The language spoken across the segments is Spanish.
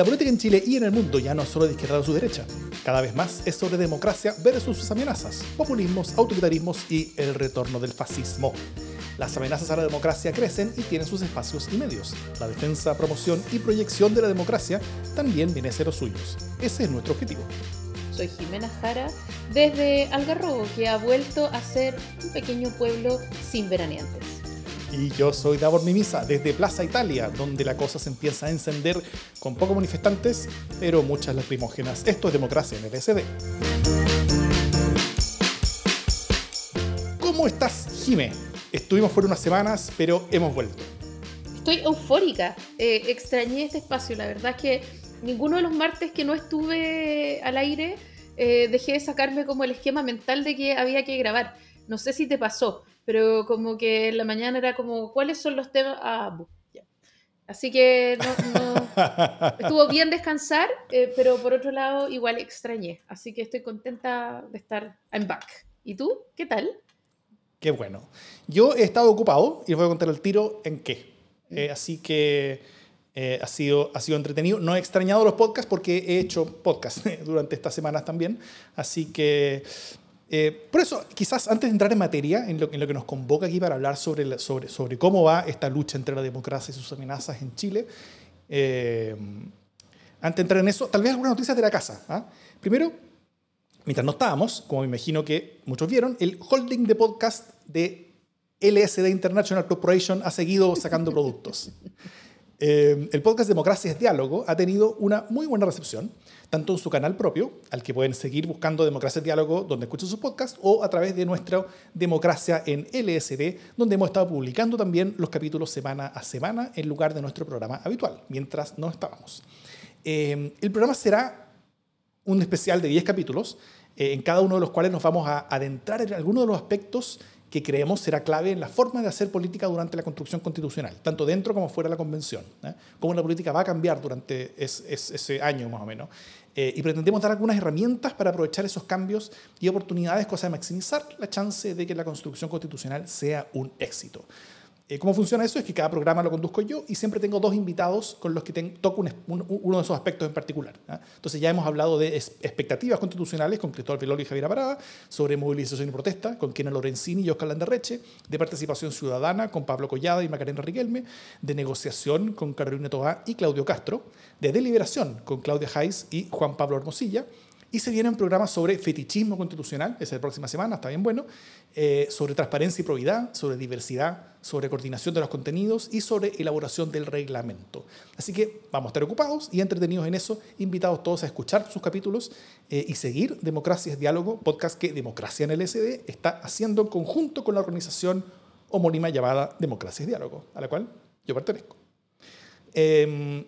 La política en Chile y en el mundo ya no es solo de izquierda o su derecha. Cada vez más es sobre democracia versus sus amenazas, populismos, autoritarismos y el retorno del fascismo. Las amenazas a la democracia crecen y tienen sus espacios y medios. La defensa, promoción y proyección de la democracia también viene a ser los suyos. Ese es nuestro objetivo. Soy Jimena Jara desde Algarrobo, que ha vuelto a ser un pequeño pueblo sin veraneantes. Y yo soy Davor Mimisa, desde Plaza Italia, donde la cosa se empieza a encender con pocos manifestantes, pero muchas lacrimógenas. Esto es democracia en el SD. ¿Cómo estás, Jime? Estuvimos fuera unas semanas, pero hemos vuelto. Estoy eufórica. Eh, extrañé este espacio. La verdad es que ninguno de los martes que no estuve al aire eh, dejé de sacarme como el esquema mental de que había que grabar. No sé si te pasó pero como que en la mañana era como, ¿cuáles son los temas? Ah, ya. Así que no, estuvo bien descansar, eh, pero por otro lado igual extrañé. Así que estoy contenta de estar en back. ¿Y tú? ¿Qué tal? Qué bueno. Yo he estado ocupado y les voy a contar el tiro en qué. Eh, así que eh, ha, sido, ha sido entretenido. No he extrañado los podcasts porque he hecho podcasts durante estas semanas también. Así que eh, por eso, quizás antes de entrar en materia, en lo, en lo que nos convoca aquí para hablar sobre, sobre, sobre, cómo va esta lucha entre la democracia y sus amenazas en Chile, eh, antes de entrar en eso, tal vez algunas noticias de la casa. ¿ah? Primero, mientras no estábamos, como me imagino que muchos vieron, el holding de podcast de LSD International Corporation ha seguido sacando productos. Eh, el podcast Democracia es Diálogo ha tenido una muy buena recepción tanto en su canal propio, al que pueden seguir buscando Democracia Diálogo, donde escuchan sus podcasts, o a través de nuestra Democracia en LSD, donde hemos estado publicando también los capítulos semana a semana en lugar de nuestro programa habitual, mientras no estábamos. Eh, el programa será un especial de 10 capítulos, eh, en cada uno de los cuales nos vamos a adentrar en algunos de los aspectos que creemos será clave en la forma de hacer política durante la construcción constitucional, tanto dentro como fuera de la convención. ¿eh? Cómo la política va a cambiar durante ese año más o menos. Eh, y pretendemos dar algunas herramientas para aprovechar esos cambios y oportunidades, cosa de maximizar la chance de que la construcción constitucional sea un éxito. Eh, ¿Cómo funciona eso? Es que cada programa lo conduzco yo y siempre tengo dos invitados con los que toco uno de esos aspectos en particular. Entonces ya hemos hablado de expectativas constitucionales con Cristóbal Vilolo y Javier Parada, sobre movilización y protesta con Kena Lorenzini y Oscar Landerreche, de participación ciudadana con Pablo Collada y Macarena Riquelme, de negociación con Carolina Toá y Claudio Castro, de deliberación con Claudia Hayes y Juan Pablo Hermosilla, y se vienen programas sobre fetichismo constitucional, esa es la próxima semana, está bien bueno, eh, sobre transparencia y probidad, sobre diversidad, sobre coordinación de los contenidos y sobre elaboración del reglamento. Así que vamos a estar ocupados y entretenidos en eso, invitados todos a escuchar sus capítulos eh, y seguir Democracia Diálogo, podcast que Democracia en el SD está haciendo en conjunto con la organización homónima llamada Democracia Diálogo, a la cual yo pertenezco. Em,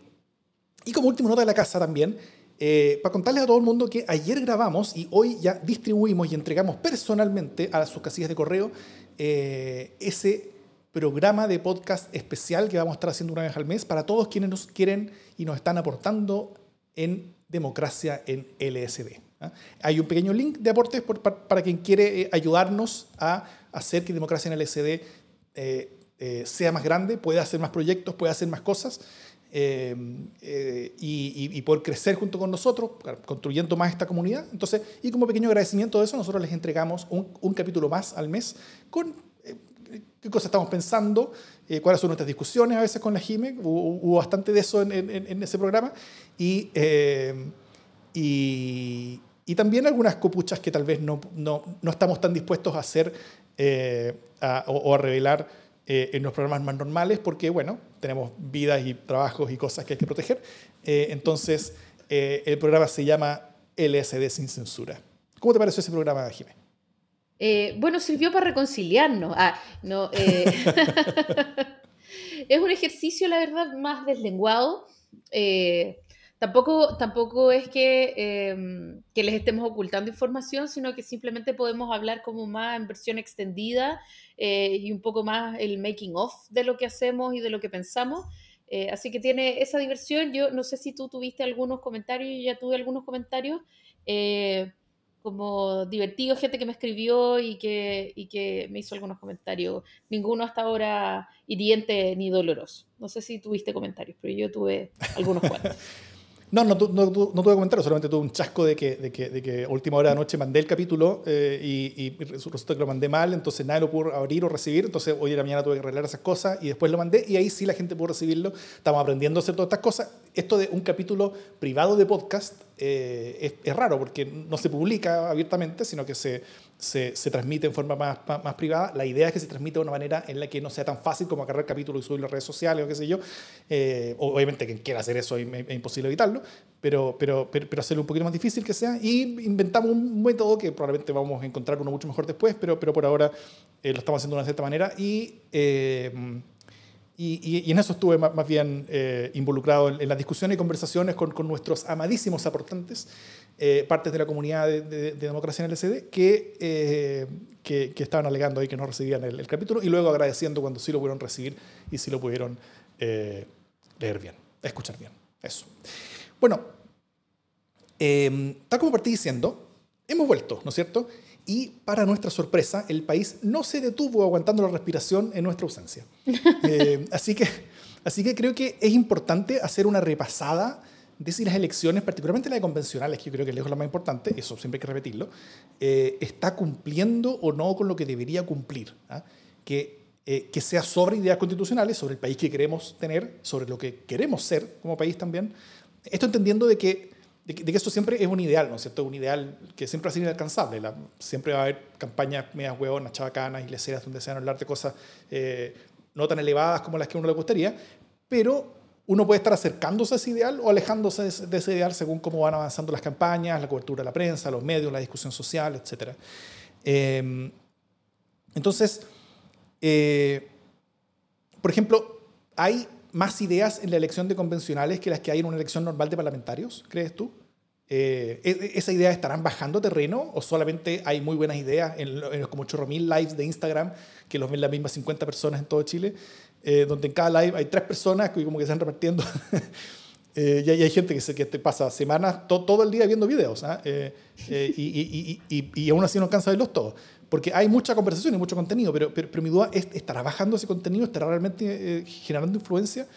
y como último nota de la casa también, eh, para contarles a todo el mundo que ayer grabamos y hoy ya distribuimos y entregamos personalmente a sus casillas de correo eh, ese programa de podcast especial que vamos a estar haciendo una vez al mes para todos quienes nos quieren y nos están aportando en democracia en LSD. ¿ah? Hay un pequeño link de aportes para, quien quiere eh, ayudarnos a hacer que democracia en LSD sea más grande, pueda hacer más proyectos, pueda hacer más cosas. Eh, eh, y, poder crecer junto con nosotros, construyendo más esta comunidad. Entonces, y como pequeño agradecimiento de eso, nosotros les entregamos un, capítulo más al mes con eh, qué cosas estamos pensando, cuáles son nuestras discusiones a veces con la JIME, hubo, bastante de eso en, ese programa, y, y, también algunas copuchas que tal vez no, no, no estamos tan dispuestos a hacer o a revelar eh, en los programas más normales porque, bueno, tenemos vidas y trabajos y cosas que hay que proteger. Eh, entonces, eh, el programa se llama LSD sin censura. ¿Cómo te pareció ese programa, Jiménez? bueno, sirvió para reconciliarnos. Ah, no, es un ejercicio, la verdad, más deslenguado. Tampoco, tampoco es que, em, que, les estemos ocultando información, sino que simplemente podemos hablar como más en versión extendida eh, y un poco más el making of de lo que hacemos y de lo que pensamos. Eh, así que tiene esa diversión. Yo no sé si tú tuviste algunos comentarios, yo ya tuve algunos comentarios eh, como divertidos, gente que me escribió y que, y que me hizo algunos comentarios. Ninguno hasta ahora hiriente ni doloroso. No sé si tuviste comentarios, pero yo tuve algunos cuantos. No, no, no, no, tuve comentarios, solamente tuve un chasco de que, de de última hora de la noche mandé el capítulo eh, y, y, resulta que lo mandé mal, entonces nadie lo pudo abrir o recibir, entonces hoy en la mañana tuve que arreglar esas cosas y después lo mandé y ahí sí la gente pudo recibirlo. Estamos aprendiendo a hacer todas estas cosas. Esto de un capítulo privado de podcast eh, es, raro porque no se publica abiertamente, sino que se, se, transmite en forma más, más, privada. La idea es que se transmite de una manera en la que no sea tan fácil como agarrar el capítulo y subirlo a redes sociales o qué sé yo. Eh, obviamente quien quiera hacer eso es, imposible evitarlo, pero, pero, pero, hacerlo un poquito más difícil que sea. Y inventamos un método que probablemente vamos a encontrar uno mucho mejor después, pero, pero por ahora eh, lo estamos haciendo de una cierta manera. Y y, en eso estuve más, bien eh, involucrado en, las discusiones y conversaciones con, nuestros amadísimos aportantes, eh, partes de la comunidad de, de, democracia en el SD, eh, que, que, estaban alegando ahí que no recibían el, capítulo y luego agradeciendo cuando sí lo pudieron recibir y sí lo pudieron leer bien, escuchar bien. Eso. Bueno, tal como partí diciendo, hemos vuelto, ¿no es cierto? Y para nuestra sorpresa, el país no se detuvo aguantando la respiración en nuestra ausencia. Eh, así, que, así que creo que es importante hacer una repasada de si las elecciones, particularmente las convencionales, que yo creo que es lejos la más importante, eso siempre hay que repetirlo, eh, está cumpliendo o no con lo que debería cumplir. ¿ah? Que, eh, que sea sobre ideas constitucionales, sobre el país que queremos tener, sobre lo que queremos ser como país también. Esto entendiendo de que de que, esto siempre es un ideal, ¿no es cierto? Un ideal que siempre va a ser inalcanzable. siempre va a haber campañas medias huevonas, chabacanas, iglesias donde se van hablar de cosas eh, no tan elevadas como las que a uno le gustaría, pero uno puede estar acercándose a ese ideal o alejándose de ese ideal según cómo van avanzando las campañas, la cobertura de la prensa, los medios, la discusión social, etc. Em, entonces, eh, por ejemplo, hay más ideas en la elección de convencionales que las que hay en una elección normal de parlamentarios, crees tú? Eh, ¿e-, e-, ¿Esas ideas estarán bajando terreno o solamente hay muy buenas ideas en, los como chorro mil lives de Instagram que los ven las mismas 50 personas en todo Chile, eh, donde en cada live hay tres personas que como que se están repartiendo eh, y, hay, gente que, se, que te pasa semanas todo el día viendo videos ¿ah? y, y, y, y, aún así no cansa de verlos todos porque hay mucha conversación y mucho contenido, pero, pero, mi duda es, ¿estará bajando ese contenido? ¿Estará realmente eh, generando influencia?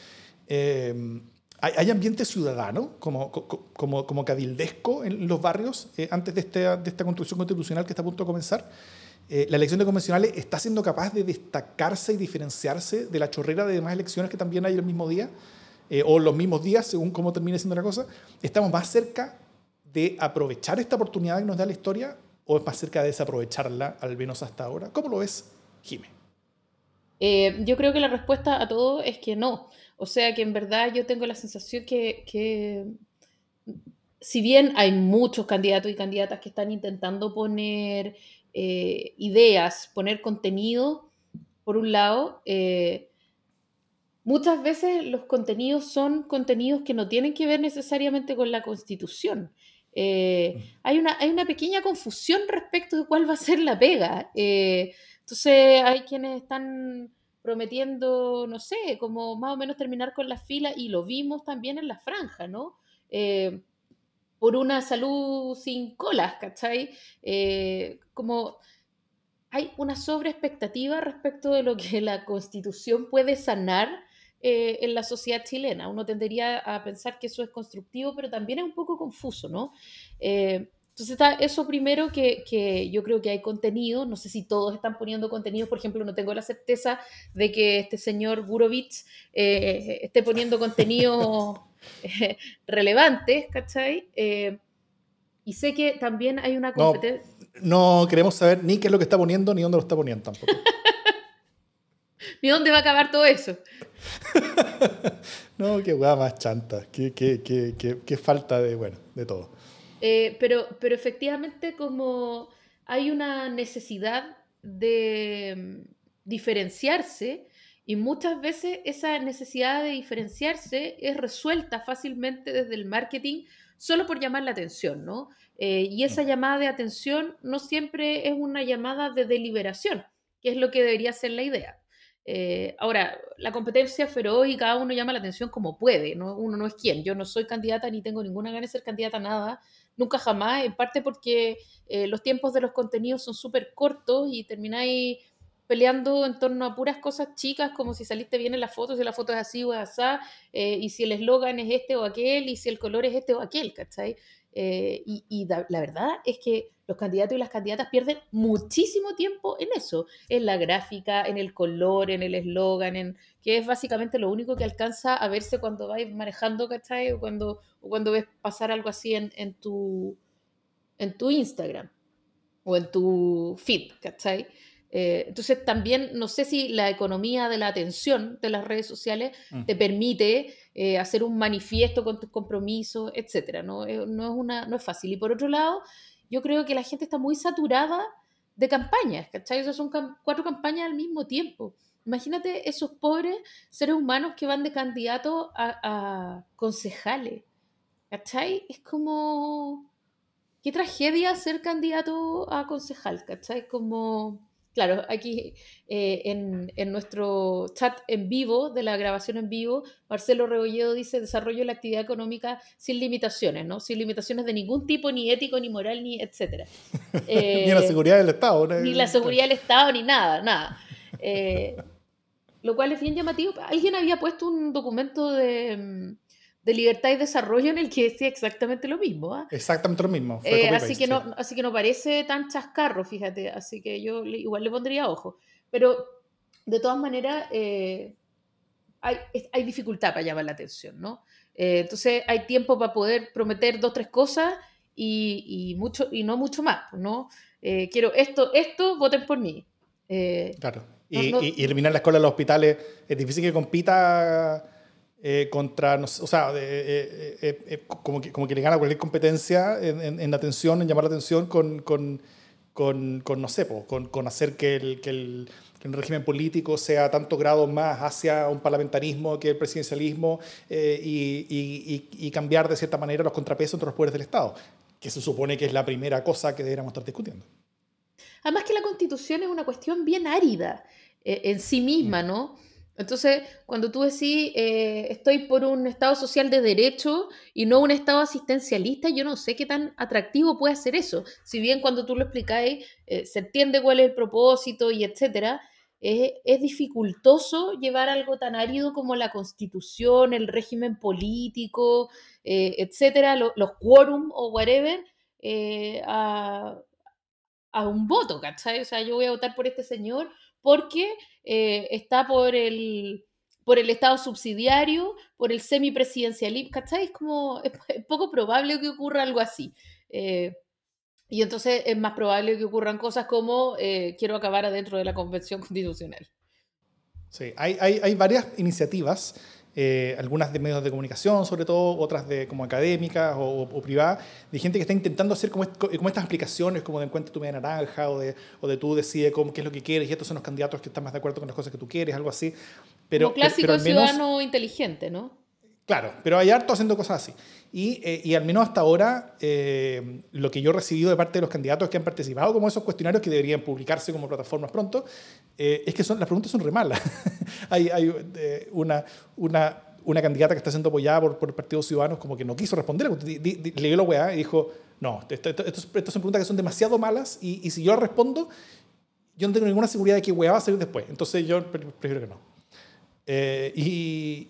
Eh, ¿hay, ambiente ciudadano, como, como, como cabildesco en los barrios eh, antes de, este, de esta construcción constitucional que está a punto de comenzar? ¿La elección de convencionales está siendo capaz de destacarse y diferenciarse de la chorrera de demás elecciones que también hay el mismo día? o los mismos días, según cómo termine siendo la cosa, estamos más cerca de aprovechar esta oportunidad que nos da la historia o es más cerca de desaprovecharla, al menos hasta ahora? ¿Cómo lo ves, Jime? Eh, yo creo que la respuesta a todo es que no. O sea que en verdad yo tengo la sensación que, si bien hay muchos candidatos y candidatas que están intentando poner eh, ideas, poner contenido, por un lado, eh, muchas veces los contenidos son contenidos que no tienen que ver necesariamente con la constitución. Eh, hay, una, hay una pequeña confusión respecto de cuál va a ser la pega. Eh, entonces hay quienes están prometiendo, no sé, como más o menos terminar con la fila y lo vimos también en la franja, ¿no? Eh, por una salud sin colas, ¿cachai? como hay una sobreexpectativa respecto de lo que la constitución puede sanar eh, en la sociedad chilena. Uno tendería a pensar que eso es constructivo, pero también es un poco confuso, ¿no? Eh, entonces está eso primero que, que, yo creo que hay contenido, no sé si todos están poniendo contenido, por ejemplo, no tengo la certeza de que este señor Gurovich eh, esté poniendo contenido relevante, ¿cachai? y sé que también hay una competencia... No, no, queremos saber ni qué es lo que está poniendo ni dónde lo está poniendo tampoco. ni dónde va a acabar todo eso. no, qué hueá más chanta, qué, qué, qué, qué, falta de, bueno, de todo. Eh, pero, pero efectivamente como hay una necesidad de mm, diferenciarse y muchas veces esa necesidad de diferenciarse es resuelta fácilmente desde el marketing solo por llamar la atención, ¿no? Eh, y esa llamada de atención no siempre es una llamada de deliberación, que es lo que debería ser la idea. Eh, ahora, la competencia feroz y cada uno llama la atención como puede, ¿no? uno no es quien. Yo no soy candidata ni tengo ninguna gana de ser candidata a nada, nunca jamás, en parte porque eh, los tiempos de los contenidos son súper cortos y termináis peleando en torno a puras cosas chicas, como si saliste bien en la foto, si la foto es así o así, eh, y si el eslogan es este o aquel, y si el color es este o aquel, ¿cachai? Eh, y, la verdad es que los candidatos y las candidatas pierden muchísimo tiempo en eso, en la gráfica, en el color, en el eslogan, en que es básicamente lo único que alcanza a verse cuando vais manejando, ¿cachai? O cuando, cuando ves pasar algo así en, en, tu, en tu Instagram o en tu feed, ¿cachai? Eh, entonces también no sé si la economía de la atención de las redes sociales mm. te permite eh, hacer un manifiesto con tus compromisos, etcétera. ¿no? Eh, no, es una, no es fácil. Y por otro lado, yo creo que la gente está muy saturada de campañas, ¿cachai? O son cuatro campañas al mismo tiempo. Imagínate esos pobres seres humanos que van de candidato a, a concejales, ¿cachai? Es como... Qué tragedia ser candidato a concejal, ¿cachai? Como Claro, aquí eh, en, nuestro chat en vivo, de la grabación en vivo, Marcelo Rebolledo dice desarrollo de la actividad económica sin limitaciones, ¿no? Sin limitaciones de ningún tipo, ni ético, ni moral, ni etcétera. ni la seguridad del Estado. Ni la seguridad del Estado, ni nada, nada. Eh, lo cual es bien llamativo. Alguien había puesto un documento de mm, de libertad y desarrollo en el que decía exactamente lo mismo. ¿ah? Exactamente lo mismo. Eh, así, que no, así que no parece tan chascarro, fíjate. Así que yo igual le pondría ojo. Pero de todas maneras, eh, hay, hay, dificultad para llamar la atención, ¿no? Eh, entonces hay tiempo para poder prometer dos, tres cosas y, y mucho, y no mucho más, ¿no? quiero esto, esto, voten por mí. claro. Y, y, eliminar la escuela de los hospitales es difícil que compita eh, contra, o sea, eh, eh, como, que, como que le gana cualquier competencia en, en, atención, en llamar la atención con, con, con, con no sé, con, con, hacer que el, que el, régimen político sea tanto grado más hacia un parlamentarismo que el presidencialismo y, y, y, cambiar de cierta manera los contrapesos entre los poderes del Estado, que se supone que es la primera cosa que deberíamos estar discutiendo. Además que la constitución es una cuestión bien árida en sí misma, mm. Entonces, cuando tú decís, eh, estoy por un Estado social de derecho y no un Estado asistencialista, yo no sé qué tan atractivo puede ser eso. Si bien cuando tú lo explicáis, eh, se entiende cuál es el propósito y etcétera, es dificultoso llevar algo tan árido como la constitución, el régimen político, eh, etcétera, los quórum o whatever, a, a un voto, ¿cachai? O sea, yo voy a votar por este señor porque eh, está por el, por el Estado subsidiario, por el semipresidencialismo, ¿cachai? Es como, es, poco probable que ocurra algo así. Eh, y entonces es más probable que ocurran cosas como eh, quiero acabar adentro de la Convención Constitucional. Sí, hay, hay, hay varias iniciativas eh, algunas de medios de comunicación sobre todo, otras de como académicas o, privadas, de gente que está intentando hacer como, como estas aplicaciones como de encuentra tu media naranja o de, o de tú decide cómo, qué es lo que quieres y estos son los candidatos que están más de acuerdo con las cosas que tú quieres, algo así. Pero, como clásico ciudadano inteligente, ¿no? Claro, pero hay harto haciendo cosas así. Y, eh, al menos hasta ahora, eh, lo que yo he recibido de parte de los candidatos que han participado como esos cuestionarios que deberían publicarse como plataformas pronto, eh, es que son, las preguntas son re malas. hay una, candidata que está siendo apoyada por, por el Partido Ciudadanos como que no quiso responder, leyó la weá y dijo, no, estas son preguntas que son demasiado malas y, y si yo respondo, yo no tengo ninguna seguridad de que weá va a salir después. Entonces yo prefiero que no. Eh, y,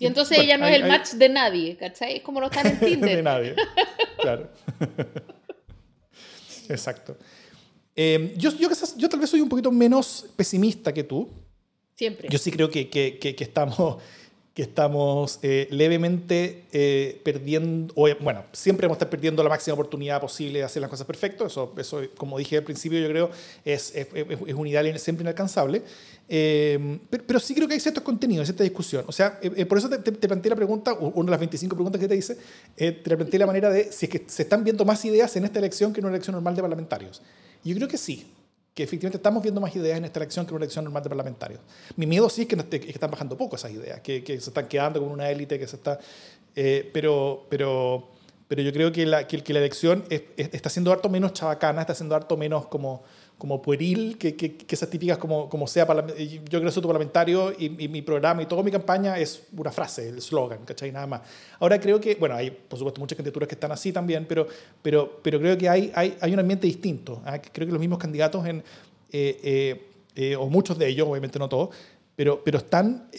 y, entonces ella no es el match de nadie, ¿cachai? Es como no están en Tinder. de nadie, claro. Exacto. Eh, yo, yo, yo, tal vez soy un poquito menos pesimista que tú. Siempre. Yo sí creo que, que, que estamos que estamos eh, levemente eh, perdiendo, o, bueno, siempre vamos a estar perdiendo la máxima oportunidad posible de hacer las cosas perfectas, eso, eso como dije al principio, yo creo es, es, es un ideal siempre inalcanzable, eh, pero, sí creo que hay ciertos contenidos, cierta discusión, o sea, por eso te, te, planteé la pregunta, una de las 25 preguntas que te hice, te planteé la manera de si es que se están viendo más ideas en esta elección que en una elección normal de parlamentarios. Yo creo que sí, que efectivamente estamos viendo más ideas en esta elección que en una elección normal de parlamentarios. Mi miedo sí es que, que están bajando poco esas ideas, que, que, se están quedando con una élite que se está... Eh, pero, pero, pero yo creo que la, que, la elección está siendo harto menos chabacana, está siendo harto menos como como pueril, que, que, esas típicas como, como sea, yo creo que soy parlamentario y, mi programa y toda mi campaña es una frase, el slogan, ¿cachai? Nada más. Ahora creo que, bueno, hay por supuesto muchas candidaturas que están así también, pero, pero, pero creo que hay, hay, hay un ambiente distinto. ¿ah? Creo que los mismos candidatos en, eh, eh, eh, o muchos de ellos, obviamente no todos, pero, pero están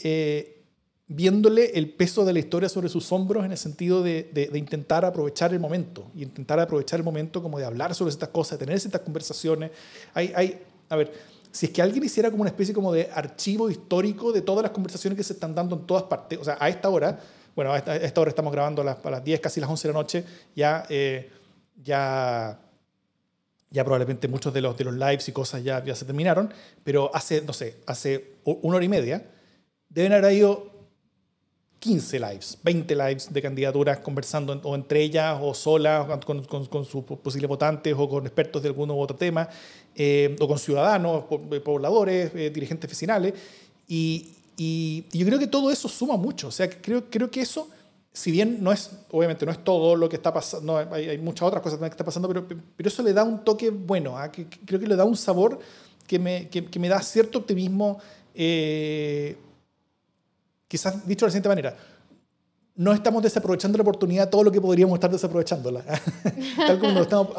viéndole el peso de la historia sobre sus hombros en el sentido de, de, intentar aprovechar el momento, y intentar aprovechar el momento como de hablar sobre estas cosas, de tener estas conversaciones. Hay, hay, a ver, si es que alguien hiciera como una especie como de archivo histórico de todas las conversaciones que se están dando en todas partes, o sea, a esta hora, bueno, a esta, hora estamos grabando a las, a las 10, casi las 11 de la noche, ya, eh, ya, ya probablemente muchos de los, de los lives y cosas ya, ya se terminaron, pero hace, no sé, hace una hora y media, deben haber ido 15 lives, 20 lives de candidaturas conversando o entre ellas o solas con, con, sus posibles votantes o con expertos de alguno u otro tema, eh, o con ciudadanos, eh, pobladores, eh, dirigentes vecinales. Y, y, yo creo que todo eso suma mucho. O sea, creo, creo que eso, si bien no es, obviamente no es todo lo que está pasando, hay, hay, muchas otras cosas que está pasando, pero, pero eso le da un toque bueno, ¿ah? que, creo que le da un sabor que me, que, que me da cierto optimismo quizás dicho de la siguiente manera, no estamos desaprovechando la oportunidad todo lo que podríamos estar desaprovechándola. tal, como no estamos,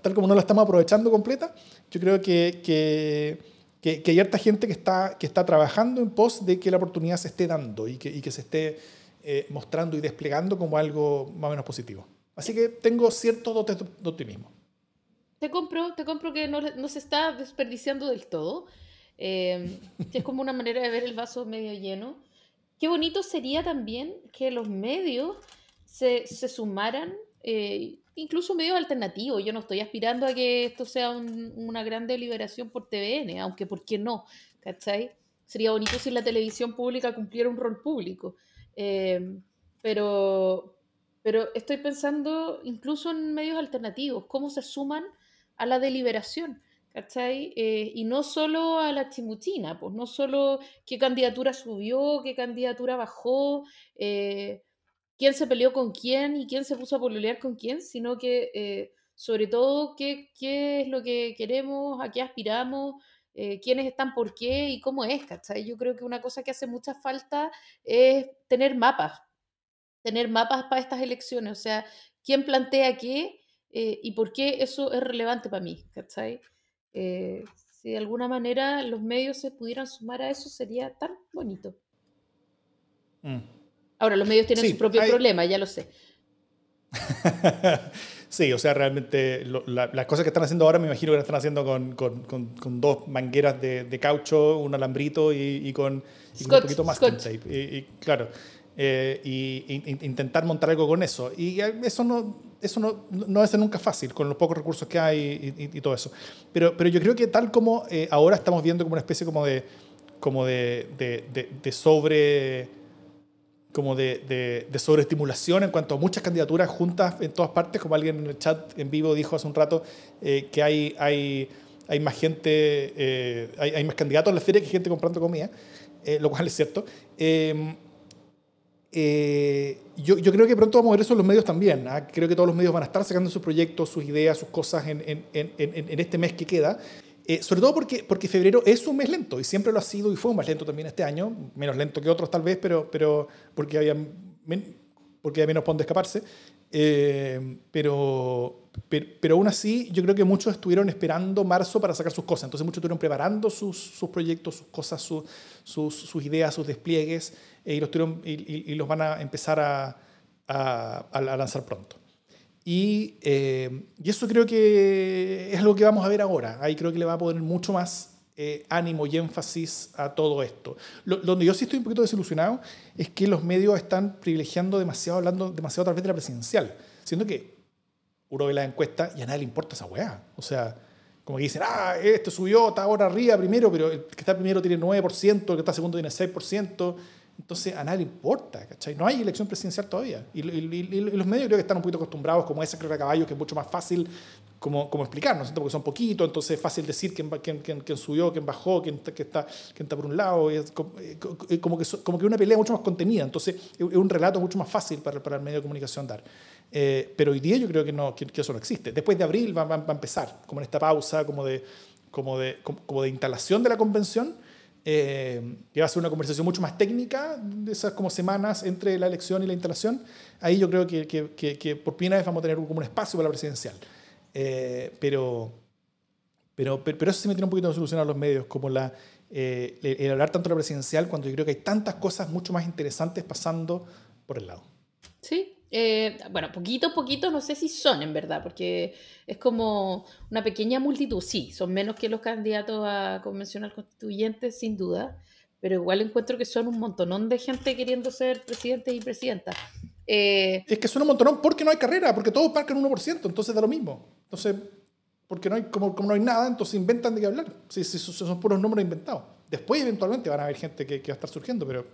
tal como no la estamos aprovechando completa, yo creo que, que, que, hay harta gente que está, que está trabajando en pos de que la oportunidad se esté dando y que, y que se esté eh, mostrando y desplegando como algo más o menos positivo. Así que tengo cierto dotes de optimismo. Te compro, te compro que no, no se está desperdiciando del todo. Eh, es como una manera de ver el vaso medio lleno. Qué bonito sería también que los medios se, se sumaran, eh, incluso medios alternativos. Yo no estoy aspirando a que esto sea una gran deliberación por TVN, aunque ¿por qué no? ¿Cachai? Sería bonito si la televisión pública cumpliera un rol público. Eh, pero, pero estoy pensando incluso en medios alternativos, cómo se suman a la deliberación. ¿Cachai? Eh, y no solo a la chimuchina, pues no solo qué candidatura subió, qué candidatura bajó, eh, quién se peleó con quién y quién se puso a pololear con quién, sino que eh, sobre todo qué, qué, es lo que queremos, a qué aspiramos, quiénes están por qué y cómo es, ¿cachai? Yo creo que una cosa que hace mucha falta es tener mapas, tener mapas para estas elecciones, o sea, quién plantea qué y por qué eso es relevante para mí, ¿cachai? Eh, si de alguna manera los medios se pudieran sumar a eso, sería tan bonito. Mm. Ahora, los medios tienen su propio problema, ya lo sé. sí, o sea, realmente las cosas que están haciendo ahora me imagino que las están haciendo con, con, con, dos mangueras de, de, caucho, un alambrito y, con, un poquito más tape. Y, claro, eh, y, intentar montar algo con eso. Y eso no, eso no, no ser nunca fácil con los pocos recursos que hay y, todo eso. Pero, pero yo creo que tal como eh, ahora estamos viendo como una especie como de, como de, de, de, sobre como de, de, sobreestimulación en cuanto a muchas candidaturas juntas en todas partes, como alguien en el chat en vivo dijo hace un rato, eh, que hay, hay, hay más gente, eh, hay, hay, más candidatos en la feria que gente comprando comida, lo cual es cierto. Eh, yo, yo, creo que pronto vamos a ver eso en los medios también. ¿ah? Creo que todos los medios van a estar sacando sus proyectos, sus ideas, sus cosas en, en, en, en este mes que queda. Eh, sobre todo porque, porque febrero es un mes lento y siempre lo ha sido y fue mes lento también este año, menos lento que otros tal vez, pero, pero porque, había porque había menos por escaparse. Eh, pero, pero, aún así, yo creo que muchos estuvieron esperando marzo para sacar sus cosas. Entonces, muchos estuvieron preparando sus, sus proyectos, sus cosas, sus, sus, ideas, sus despliegues, eh, y, los y, y, los van a empezar a, a, a lanzar pronto. Y, eh, y, eso creo que es algo que vamos a ver ahora. Ahí creo que le va a poner mucho más eh, ánimo y énfasis a todo esto. Lo, donde yo sí estoy un poquito desilusionado es que los medios están privilegiando demasiado, hablando demasiado a través de la presidencial, siendo que uno ve la encuesta y a nadie le importa esa weá. O sea, como que dicen, ah, este subió, está ahora arriba primero, pero el que está primero tiene 9%, el que está segundo tiene 6%. Entonces a nadie le importa, ¿cachai? No hay elección presidencial todavía. Y, los medios creo que están un poquito acostumbrados, como esa carrera de caballos, que es mucho más fácil como, como explicarnos, porque son poquitos, entonces es fácil decir quién, quién, quién, quién subió, quién bajó, quién, quién, está, está por un lado. Es eh, como, que, como que una pelea mucho más contenida, entonces es un relato mucho más fácil para, para el medio de comunicación dar. Eh, pero hoy día yo creo que, no, que, eso no existe. Después de abril va, va, va, a empezar, como en esta pausa, como de, como de, como de instalación de la convención eh, que va a ser una conversación mucho más técnica de esas como semanas entre la elección y la instalación, ahí yo creo que, que, que, por primera vez vamos a tener como un espacio para la presidencial. Eh, pero, Pero, pero, eso sí me tiene un poquito de solución a los medios, como la, eh, el hablar tanto de la presidencial cuando yo creo que hay tantas cosas mucho más interesantes pasando por el lado. Sí, eh, bueno, poquitos, poquitos, no sé si son en verdad, porque es como una pequeña multitud. Sí, son menos que los candidatos a convencional constituyente, sin duda, pero igual encuentro que son un montonón de gente queriendo ser presidente y presidenta. Eh, es que son un montonón porque no hay carrera, porque todos parcan un 1%, entonces da lo mismo. Entonces, porque no hay, como, como no hay nada, entonces inventan de qué hablar. Sí, sí, son puros números inventados. Después, eventualmente, van a haber gente que, que va a estar surgiendo, pero.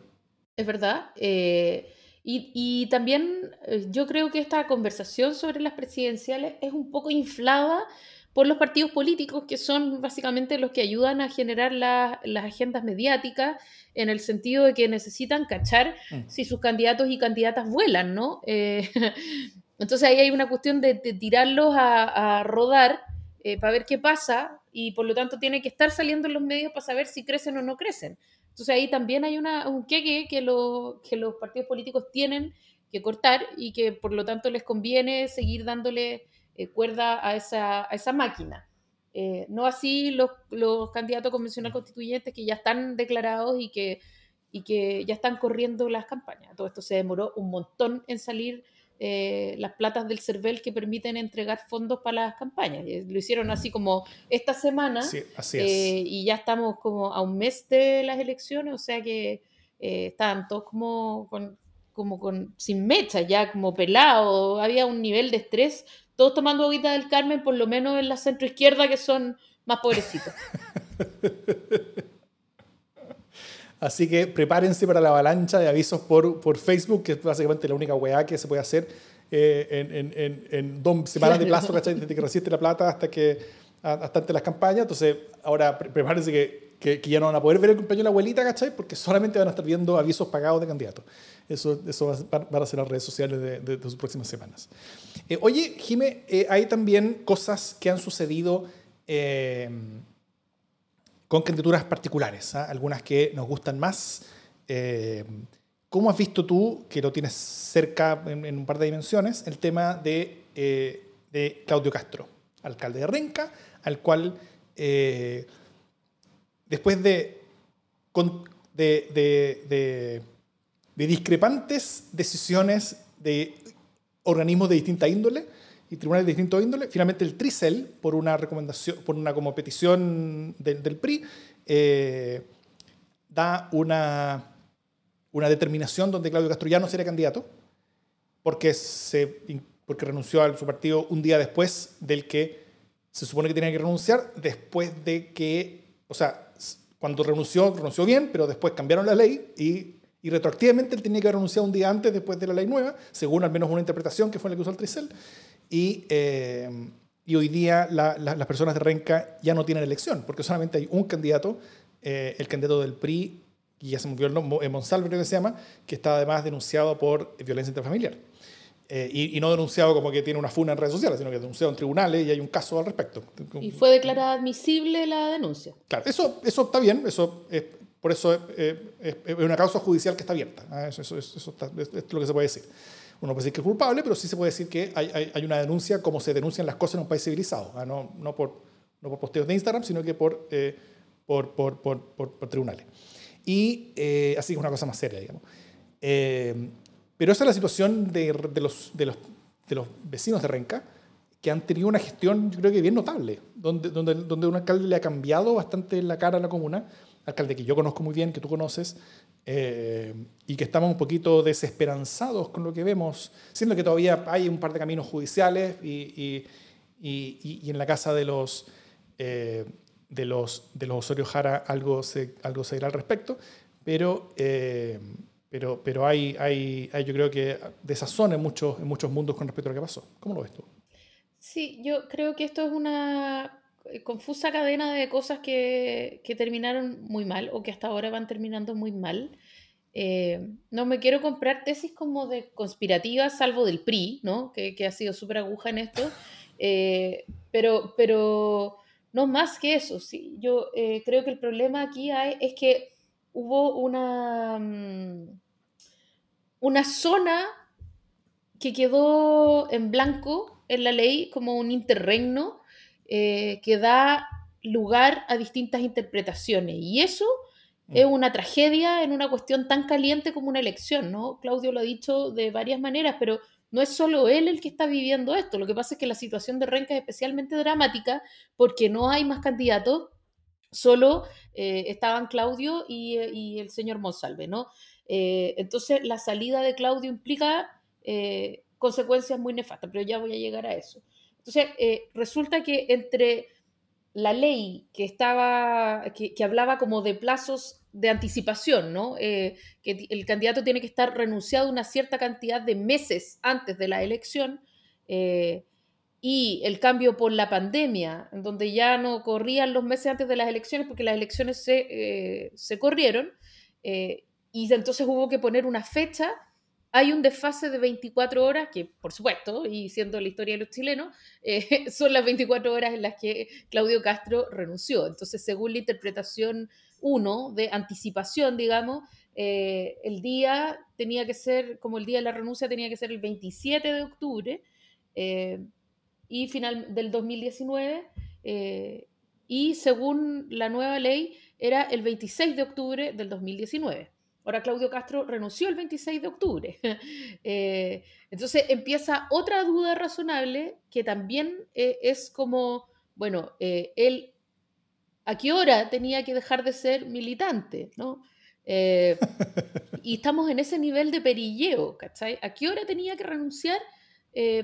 Es verdad. Eh, y, y, también eh, yo creo que esta conversación sobre las presidenciales es un poco inflada por los partidos políticos, que son básicamente los que ayudan a generar las agendas mediáticas, en el sentido de que necesitan cachar mm. si sus candidatos y candidatas vuelan, ¿no? Eh, entonces ahí hay una cuestión de, tirarlos a, a rodar eh, para ver qué pasa y por lo tanto tiene que estar saliendo en los medios para saber si crecen o no crecen. Entonces ahí también hay una, un queque que, lo, que los partidos políticos tienen que cortar y que por lo tanto les conviene seguir dándole eh, cuerda a esa, a esa máquina. Eh, no así los, los candidatos convencional constituyentes que ya están declarados y que, y que ya están corriendo las campañas. Todo esto se demoró un montón en salir eh, las platas del CERVEL que permiten entregar fondos para las campañas. Eh, lo hicieron así como esta semana eh, y ya estamos como a un mes de las elecciones, o sea que estaban todos como con, como con sin mecha, ya como pelado, había un nivel de estrés, todos tomando agüita del Carmen, por lo menos en la centro izquierda que son más pobrecitos. Así que prepárense para la avalancha de avisos por, por Facebook, que es básicamente la única weá que se puede hacer eh, en, en, en, dos semanas de plazo, ¿cachai? Desde que resiste la plata hasta que hasta ante las campañas. Entonces, ahora prepárense que, que, ya no van a poder ver el cumpleaños de la abuelita, ¿cachai? Porque solamente van a estar viendo avisos pagados de candidatos. Eso, eso van a ser las redes sociales de, de, sus próximas semanas. Eh, oye, Jime, eh, hay también cosas que han sucedido con candidaturas particulares, ¿ah? algunas que nos gustan más. Eh, ¿Cómo has visto tú, que lo tienes cerca en, un par de dimensiones, el tema de, eh, de, Claudio Castro, alcalde de Renca, al cual eh, después de, de, de, de discrepantes decisiones de organismos de distinta índole, y tribunales de distinto índole. Finalmente el Tricel, por una recomendación, por una como petición del PRI, eh, da una, una determinación donde Claudio Castro ya no candidato, porque, se, porque renunció a su partido un día después del que se supone que tenía que renunciar, después de que, o sea, cuando renunció, renunció bien, pero después cambiaron la ley y y retroactivamente él tenía que haber renunciado un día antes después de la ley nueva, según al menos una interpretación que fue la que usó el Tricel. Y, eh, y hoy día las personas de Renca ya no tienen elección, porque solamente hay un candidato, eh, el candidato del PRI, y ya se me el nombre, eh, Monsalve creo que se llama, que está además denunciado por violencia intrafamiliar. y, y, no denunciado como que tiene una funa en redes sociales, sino que denunciado en tribunales y hay un caso al respecto. Y fue declarada admisible la denuncia. Claro, eso, eso está bien, eso por eso es, una causa judicial que está abierta. ¿ah? Eso, eso, eso es lo que se puede decir. Uno puede decir que es culpable, pero sí se puede decir que hay, hay, una denuncia como se denuncian las cosas en un país civilizado, ¿ah? no, no, por, no por posteos de Instagram, sino que por, eh, por, por, por, tribunales. Y eh, así es una cosa más seria, digamos. Eh, pero esa es la situación de, de, los, de, los, de los vecinos de Renca, que han tenido una gestión, yo creo que bien notable, donde, donde, donde un alcalde le ha cambiado bastante la cara a la comuna, alcalde que yo conozco muy bien, que tú conoces, eh, y que estamos un poquito desesperanzados con lo que vemos, siendo que todavía hay un par de caminos judiciales y, y, y, en la casa de los, eh, de los, de los Osorio Jara algo se, algo se dirá al respecto, pero, eh, pero, pero hay, hay, hay, yo creo que desazón en muchos, en muchos mundos con respecto a lo que pasó. ¿Cómo lo ves tú? Sí, yo creo que esto es una confusa cadena de cosas que, que, terminaron muy mal o que hasta ahora van terminando muy mal. Eh, no me quiero comprar tesis como de conspirativas, salvo del PRI, ¿no? que, que ha sido súper aguja en esto, eh, pero, pero no más que eso. Sí. Yo creo que el problema aquí hay, es que hubo una, mm, una zona que quedó en blanco en la ley como un interregno eh, que da lugar a distintas interpretaciones. Y eso es mm. una tragedia en una cuestión tan caliente como una elección, ¿no? Claudio lo ha dicho de varias maneras, pero no es solo él el que está viviendo esto. Lo que pasa es que la situación de Renca es especialmente dramática porque no hay más candidatos, solo eh, estaban Claudio y, y, el señor Monsalve, ¿no? Eh, entonces, la salida de Claudio implica eh, consecuencias muy nefastas, pero ya voy a llegar a eso. Entonces, resulta que entre la ley que estaba, que, hablaba como de plazos de anticipación, ¿no? Eh, que el candidato tiene que estar renunciado una cierta cantidad de meses antes de la elección, eh, y el cambio por la pandemia, en donde ya no corrían los meses antes de las elecciones porque las elecciones se, eh, se corrieron, y entonces hubo que poner una fecha hay un desfase de 24 horas, que por supuesto, y siendo la historia de los chilenos, eh, son las 24 horas en las que Claudio Castro renunció. Entonces, según la interpretación 1 de anticipación, digamos, eh, el día tenía que ser, como el día de la renuncia tenía que ser el 27 de octubre eh, y final del 2019, y según la nueva ley era el 26 de octubre del 2019. Ahora Claudio Castro renunció el 26 de octubre. Eh, entonces empieza otra duda razonable que también eh, es como, bueno, eh, él, ¿a qué hora tenía que dejar de ser militante? ¿no? y estamos en ese nivel de perilleo, ¿cachai? ¿A qué hora tenía que renunciar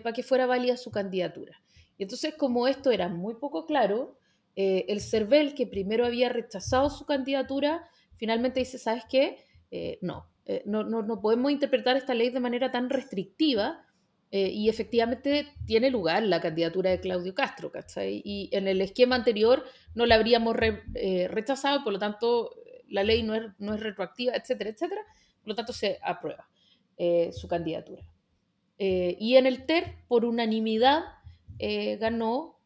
para que fuera válida su candidatura? Y entonces, como esto era muy poco claro, el CERVEL, que primero había rechazado su candidatura, finalmente dice, ¿sabes qué? Eh, eh, no, no, no, podemos interpretar esta ley de manera tan restrictiva eh, y efectivamente tiene lugar la candidatura de Claudio Castro, ¿cachai? Y en el esquema anterior no la habríamos rechazado, por lo tanto la ley no es, no es retroactiva, etcétera, etcétera, por lo tanto se aprueba su candidatura. y en el TER, por unanimidad, ganó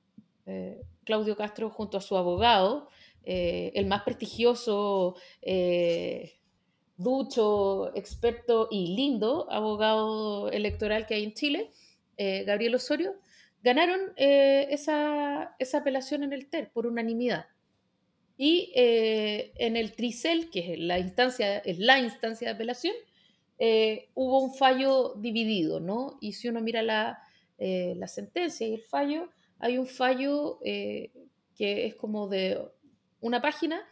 Claudio Castro junto a su abogado, el más prestigioso ducho, experto y lindo abogado electoral que hay en Chile, eh, Gabriel Osorio, ganaron eh, esa, apelación en el TER por unanimidad. Y eh, en el TRICEL, que es la instancia, es la instancia de apelación, hubo un fallo dividido, ¿no? Y si uno mira la, la sentencia y el fallo, hay un fallo que es como de una página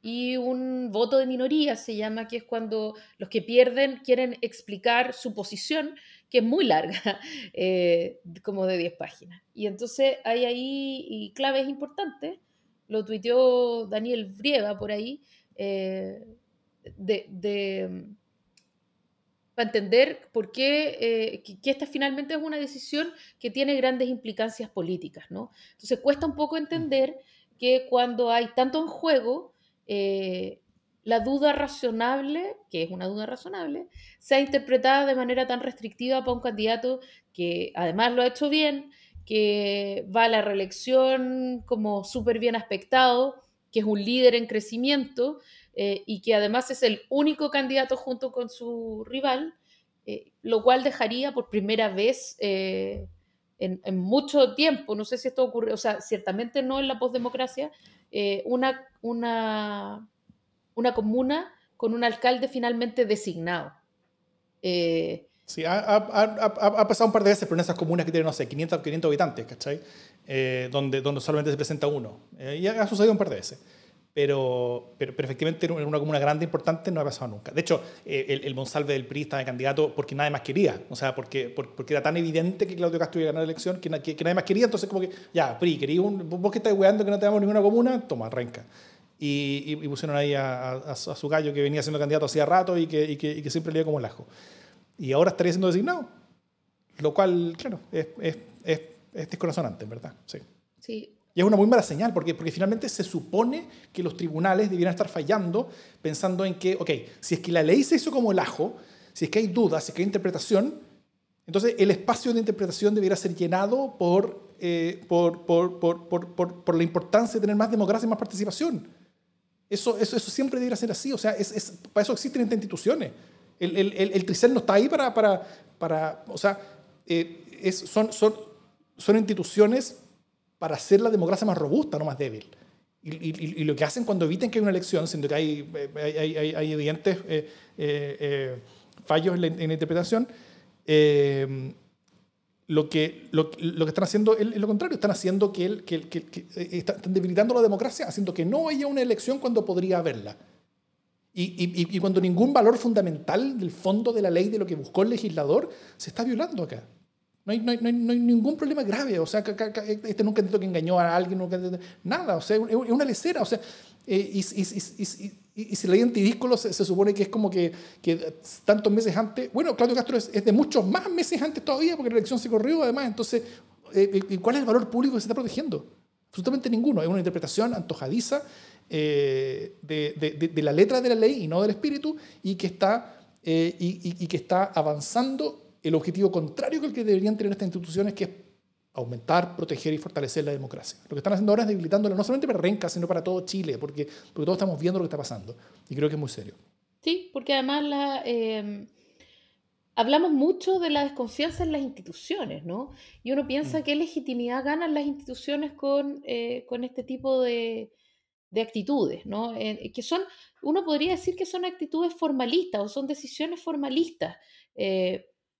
y un voto de minoría se llama, que es cuando los que pierden quieren explicar su posición, que es muy larga, eh, como de 10 páginas. Y entonces hay ahí y claves importantes, lo tuiteó Daniel Brieva por ahí, eh, de, para entender por qué, eh, que, esta finalmente es una decisión que tiene grandes implicancias políticas. ¿no? Entonces cuesta un poco entender que cuando hay tanto en juego, eh, la duda razonable, que es una duda razonable, sea interpretada de manera tan restrictiva para un candidato que además lo ha hecho bien, que va a la reelección como súper bien aspectado, que es un líder en crecimiento eh, y que además es el único candidato junto con su rival, eh, lo cual dejaría por primera vez en, en, mucho tiempo, no sé si esto ocurre, o sea, ciertamente no en la postdemocracia, eh, una, una, una comuna con un alcalde finalmente designado. Eh, sí, ha, ha, pasado un par de veces, pero en esas comunas que tienen, no sé, 500, 500 habitantes, ¿cachai? Eh, donde, donde solamente se presenta uno. y ha sucedido un par de veces pero, pero, efectivamente en una comuna grande importante no ha pasado nunca. De hecho, eh, el, el, Monsalve del PRI estaba de candidato porque nadie más quería, o sea, porque, porque era tan evidente que Claudio Castro iba a ganar la elección que, que, nadie más quería, entonces como que, ya, PRI, quería un, vos que estás weando que no tenemos ninguna comuna, toma, arranca. Y, y, pusieron ahí a, a, su gallo que venía siendo candidato hacía rato y que, y que, que siempre leía como el ajo. Y ahora estaría siendo designado, lo cual, claro, es, es, es, es descorazonante, verdad, sí. Sí, y es una muy mala señal, porque, porque finalmente se supone que los tribunales debieran estar fallando pensando en que, ok, si es que la ley se hizo como el ajo, si es que hay dudas, si es que hay interpretación, entonces el espacio de interpretación debiera ser llenado por, eh, por, por, por, la importancia de tener más democracia y más participación. Eso, eso, eso siempre debiera ser así, o sea, es, es, para eso existen estas instituciones. El, el, el, Tricel no está ahí para, para, para o sea, eh, es, son, son, son instituciones para hacer la democracia más robusta, no más débil. y, lo que hacen cuando eviten que haya una elección, siendo que hay, hay, hay, evidentes fallos en la, interpretación, lo que, lo, lo, que están haciendo es lo contrario, están haciendo que, el, que, que, están debilitando la democracia, haciendo que no haya una elección cuando podría haberla. Y, y, y, cuando ningún valor fundamental del fondo de la ley, de lo que buscó el legislador, se está violando acá. No hay, no hay, no hay, ningún problema grave. O sea, este nunca que engañó a alguien, nunca, nada. O sea, es una lecera. O sea, eh, y, y, si la ley antidíscolo se, se, supone que es como que, tantos meses antes. Bueno, Claudio Castro es, de muchos más meses antes todavía, porque la elección se corrió además. Entonces, eh, ¿cuál es el valor público que se está protegiendo? Absolutamente ninguno. Es una interpretación antojadiza eh, de, de, la letra de la ley y no del espíritu, y que está, y, y, que está avanzando el objetivo contrario que el que deberían tener estas instituciones, que es aumentar, proteger y fortalecer la democracia. Lo que están haciendo ahora es debilitándola no solamente para Renca, sino para todo Chile, porque, porque todos estamos viendo lo que está pasando. Y creo que es muy serio. Sí, porque además la, eh, hablamos mucho de la desconfianza en las instituciones, ¿no? Y uno piensa mm. qué legitimidad ganan las instituciones con, eh, con este tipo de, de actitudes, ¿no? Eh, que son, uno podría decir que son actitudes formalistas o son decisiones formalistas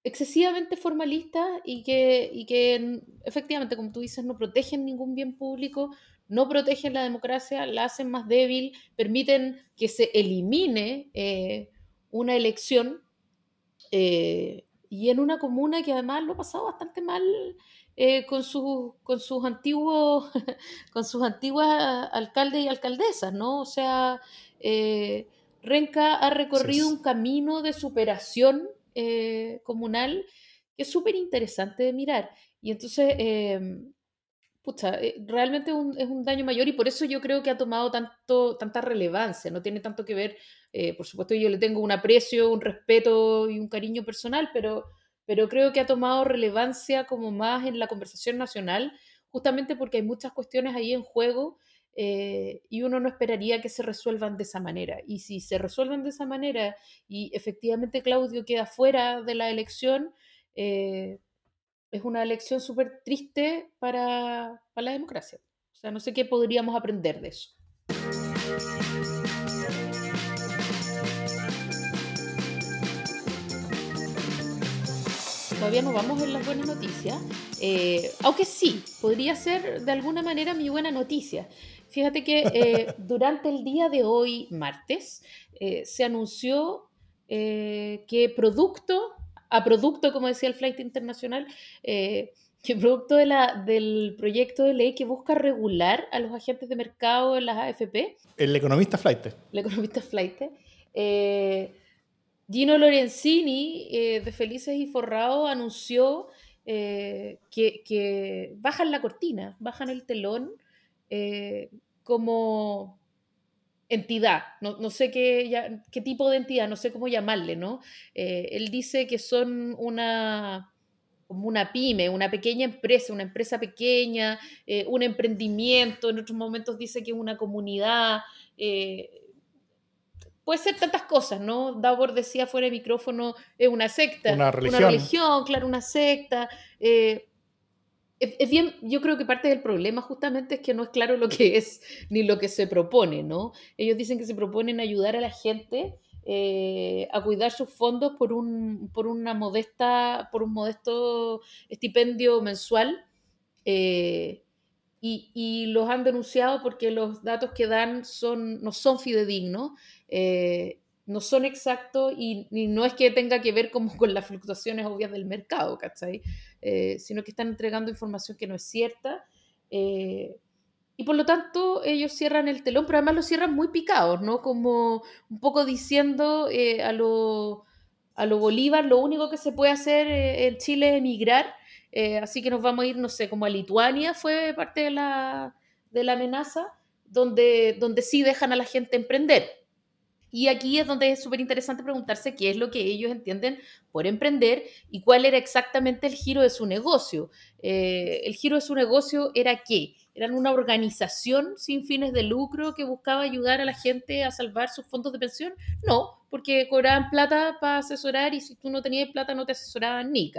excesivamente formalistas y que, y que efectivamente, como tú dices, no protegen ningún bien público, no protegen la democracia, la hacen más débil, permiten que se elimine eh, una elección eh, y en una comuna que además lo ha pasado bastante mal eh, con, con sus antiguos con sus antiguas alcaldes y alcaldesas, ¿no? O sea, Renca ha recorrido un camino de superación eh, comunal que es súper interesante de mirar. Y entonces, em, pucha, eh, realmente es un daño mayor y por eso yo creo que ha tomado tanto, tanta relevancia. No tiene tanto que ver, eh, por supuesto, yo le tengo un aprecio, un respeto y un cariño personal, pero, pero creo que ha tomado relevancia como más en la conversación nacional, justamente porque hay muchas cuestiones ahí en juego eh, y uno no esperaría que se resuelvan de esa manera. Y si se resuelven de esa manera y efectivamente Claudio queda fuera de la elección, eh, es una elección súper triste para, para la democracia. O sea, no sé qué podríamos aprender de eso. todavía no vamos en las buenas noticias, eh, aunque sí, podría ser de alguna manera mi buena noticia. Fíjate que eh, durante el día de hoy, martes, eh, se anunció que producto, a producto, como decía el Flight Internacional, que producto de la, del proyecto de ley que busca regular a los agentes de mercado en las AFP. El economista Flight. El economista Flight. Gino Lorenzini, eh, de Felices y Forrado, anunció eh, que, bajan la cortina, bajan el telón eh, como entidad, no, sé qué, qué, tipo de entidad, no sé cómo llamarle, ¿no? él dice que son una como una pyme, una pequeña empresa, una empresa pequeña, un emprendimiento, en otros momentos dice que es una comunidad, puede ser tantas cosas, ¿no? Davor decía fuera de micrófono, es una secta, una religión, claro, una secta. Eh, es, bien, yo creo que parte del problema justamente es que no es claro lo que es ni lo que se propone, ¿no? Ellos dicen que se proponen ayudar a la gente eh, a cuidar sus fondos por un, por una modesta, por un modesto estipendio mensual. Eh, y, los han denunciado porque los datos que dan son, no son fidedignos, eh, no son exactos y, no es que tenga que ver como con las fluctuaciones obvias del mercado, ¿cachai? Eh, sino que están entregando información que no es cierta. Eh, y por lo tanto ellos cierran el telón, pero además lo cierran muy picados, ¿no? Como un poco diciendo a lo, a lo Bolívar, lo único que se puede hacer en Chile es emigrar eh, así que nos vamos a ir, no sé, como a Lituania fue parte de la, de la amenaza, donde, donde sí dejan a la gente emprender. Y aquí es donde es súper interesante preguntarse qué es lo que ellos entienden por emprender y cuál era exactamente el giro de su negocio. Eh, el giro de su negocio era qué? ¿Eran una organización sin fines de lucro que buscaba ayudar a la gente a salvar sus fondos de pensión? No, porque cobraban plata para asesorar y si tú no tenías plata no te asesoraban ni.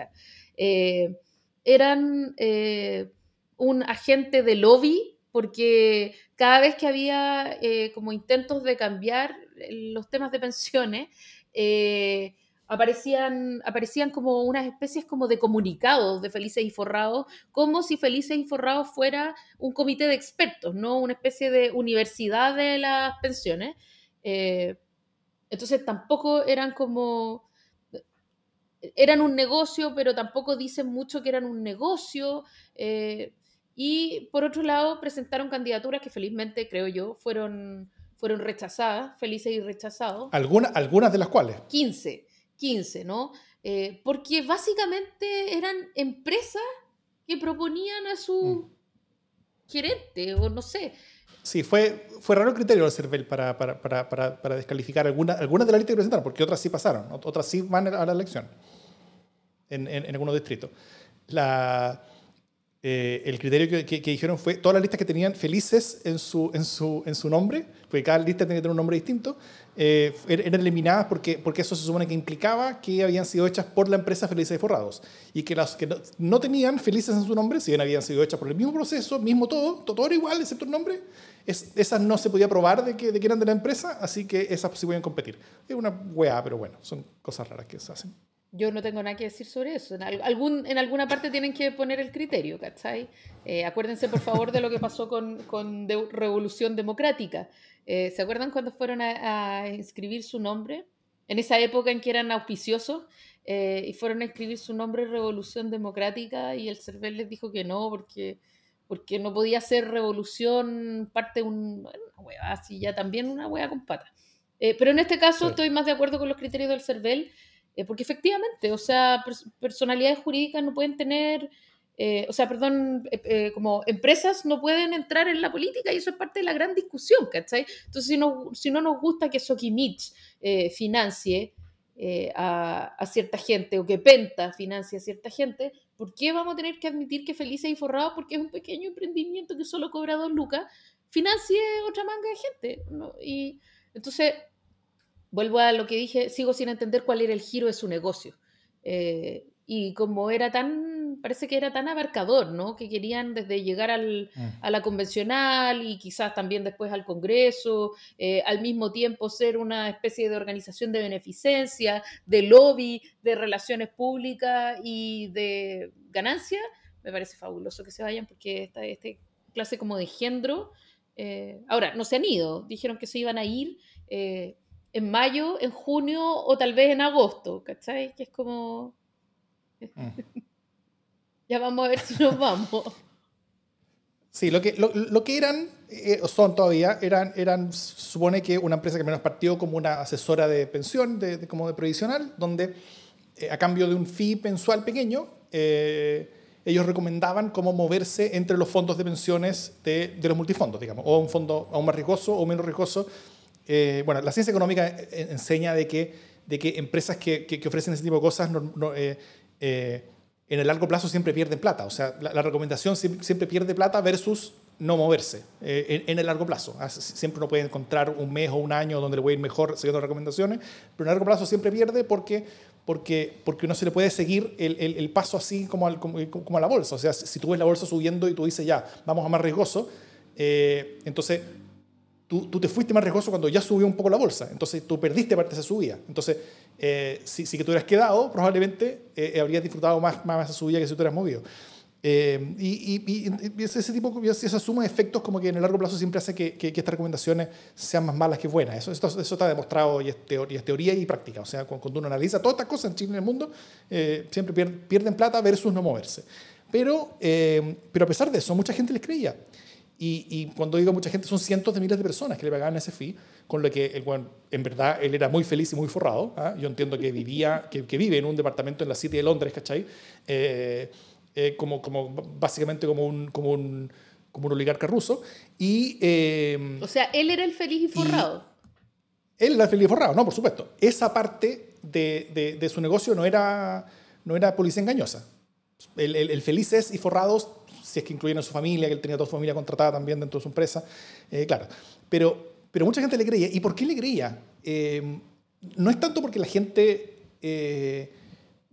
Eh, eran eh, un agente de lobby porque cada vez que había eh, como intentos de cambiar los temas de pensiones, eh, aparecían, aparecían como unas especies como de comunicados de Felices y Forrados, como si Felices y Forrados fuera un comité de expertos, no una especie de universidad de las pensiones. Eh, entonces tampoco eran como... Eran un negocio, pero tampoco dicen mucho que eran un negocio. Eh, y por otro lado, presentaron candidaturas que felizmente, creo yo, fueron, fueron rechazadas, felices y rechazados. ¿Alguna, algunas de las cuales. 15. 15, ¿no? Eh, porque básicamente eran empresas que proponían a su mm. gerente, o no sé. Sí, fue, fue raro el criterio del CERVEL para, para, para, para descalificar algunas alguna de las listas que presentaron, porque otras sí pasaron, otras sí van a la elección en, en, en algunos distritos. La, eh, el criterio que, dijeron fue todas las listas que tenían felices en su, en su, en su nombre, porque cada lista tenía que tener un nombre distinto, eh, er, eran eliminadas porque, eso se supone que implicaba que habían sido hechas por la empresa Felices y Forrados. Y que las que no, tenían felices en su nombre, si bien habían sido hechas por el mismo proceso, mismo todo, todo era igual, excepto el nombre, es, esas no se podía probar de que, de que eran de la empresa, así que esas sí podían competir. Es una weá, pero bueno, son cosas raras que se hacen. Yo no tengo nada que decir sobre eso. En, algún, en alguna parte tienen que poner el criterio, ¿cachai? Eh, acuérdense, por favor, de lo que pasó con, con Revolución Democrática. Eh, ¿Se acuerdan cuando fueron a, inscribir su nombre? En esa época en que eran auspiciosos eh, y fueron a inscribir su nombre Revolución Democrática y el CERVEL les dijo que no, porque, porque no podía ser revolución parte de un, una hueá así, ya también una hueá con pata. pero en este caso estoy más de acuerdo con los criterios del CERVEL eh, porque efectivamente, o sea, personalidades jurídicas no pueden tener, eh, o sea, perdón, eh, como empresas no pueden entrar en la política y eso es parte de la gran discusión, ¿cachai? Entonces, si no, si no nos gusta que Sokimich financie a, a, cierta gente o que Penta financie a cierta gente, ¿por qué vamos a tener que admitir que Felices y Forrado, porque es un pequeño emprendimiento que solo cobra dos lucas, financie otra manga de gente? ¿no? Y entonces vuelvo a lo que dije, sigo sin entender cuál era el giro de su negocio. Eh, y como era tan, parece que era tan abarcador, ¿no? Que querían desde llegar al, mm. a la convencional y quizás también después al Congreso, eh, al mismo tiempo ser una especie de organización de beneficencia, de lobby, de relaciones públicas y de ganancia, me parece fabuloso que se vayan porque esta, este clase como de engendro, eh, ahora, no se han ido, dijeron que se iban a ir en mayo, en junio o tal vez en agosto, ¿cachai? Que es como... Mm. ya vamos a ver si nos vamos. Sí, lo que, lo, que eran, eh, son todavía, eran, eran, supone que una empresa que menos partió como una asesora de pensión, de, como de previsional, donde eh, a cambio de un fee mensual pequeño, eh, ellos recomendaban cómo moverse entre los fondos de pensiones de, de, los multifondos, digamos, o un fondo aún más riesgoso o menos riesgoso eh, bueno, la ciencia económica eh, enseña de que, de que empresas que, que, ofrecen ese tipo de cosas eh, en el largo plazo siempre pierden plata. O sea, la, recomendación siempre pierde plata versus no moverse en, el largo plazo. Ah, siempre uno puede encontrar un mes o un año donde le puede ir mejor siguiendo recomendaciones, pero en el largo plazo siempre pierde porque, porque, porque no se le puede seguir el, el, paso así como, al, como, como, a la bolsa. O sea, si tú ves la bolsa subiendo y tú dices ya, vamos a más riesgoso, entonces tú, tú, te fuiste más riesgoso cuando ya subió un poco la bolsa. Entonces tú perdiste parte de esa subida. Entonces, eh, si, si, que tú hubieras quedado, probablemente eh, habrías disfrutado más, más esa subida que si tú hubieras movido. Eh, y, y, ese, tipo, esa suma de efectos como que en el largo plazo siempre hace que, que, estas recomendaciones sean más malas que buenas. Eso, eso, eso está demostrado y es, teoría, es, teoría, y práctica. O sea, cuando, uno analiza todas estas cosas en Chile y en el mundo, siempre pierden, plata versus no moverse. Pero, pero a pesar de eso, mucha gente les creía. Y, cuando digo mucha gente, son cientos de miles de personas que le pagaban ese fee, con lo que el, bueno, en verdad él era muy feliz y muy forrado. ¿ah? Yo entiendo que, vivía, que, que, vive en un departamento en la City de Londres, ¿cachai? Eh, eh, como, como, básicamente como un, como un, como un oligarca ruso. Y, eh, o sea, él era el feliz y forrado. él era el feliz y forrado, no, por supuesto. Esa parte de, de, de su negocio no era, no era policía engañosa. El, el, el felices y forrados si es que incluyen a su familia, que él tenía toda su familia contratada también dentro de su empresa, eh, claro. Pero, pero mucha gente le creía. ¿Y por qué le creía? Eh, no es tanto porque la gente eh,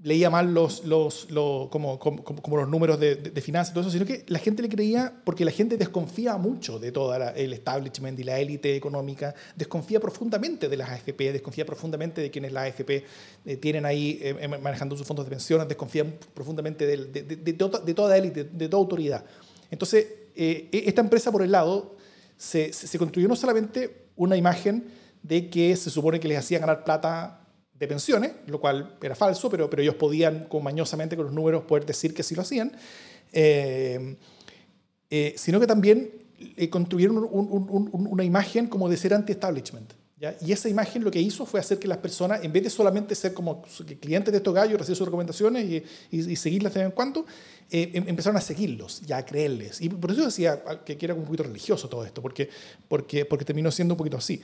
leía mal los, los, como, como, como, los números de, de, finanzas y todo eso, sino que la gente le creía porque la gente desconfía mucho de todo el establishment y la élite económica, desconfía profundamente de las AFP, desconfía profundamente de quienes las AFP eh, tienen ahí eh, eh, manejando sus fondos de pensiones, desconfía profundamente de, de, de toda élite, de toda autoridad. Entonces, e, esta empresa por el lado se, se construyó no solamente una imagen de que se supone que les hacía ganar plata de pensiones, lo cual era falso, pero, pero ellos podían como mañosamente con los números poder decir que sí lo hacían, eh, eh, sino que también eh, construyeron una imagen como de ser anti-establishment. Y esa imagen lo que hizo fue hacer que las personas, en vez de solamente ser como clientes de estos gallos, recibir sus recomendaciones y, y, seguirlas de vez en cuando, em, empezaron a seguirlos y a creerles. Y por eso decía que era un poquito religioso todo esto, porque, porque, porque terminó siendo un poquito así.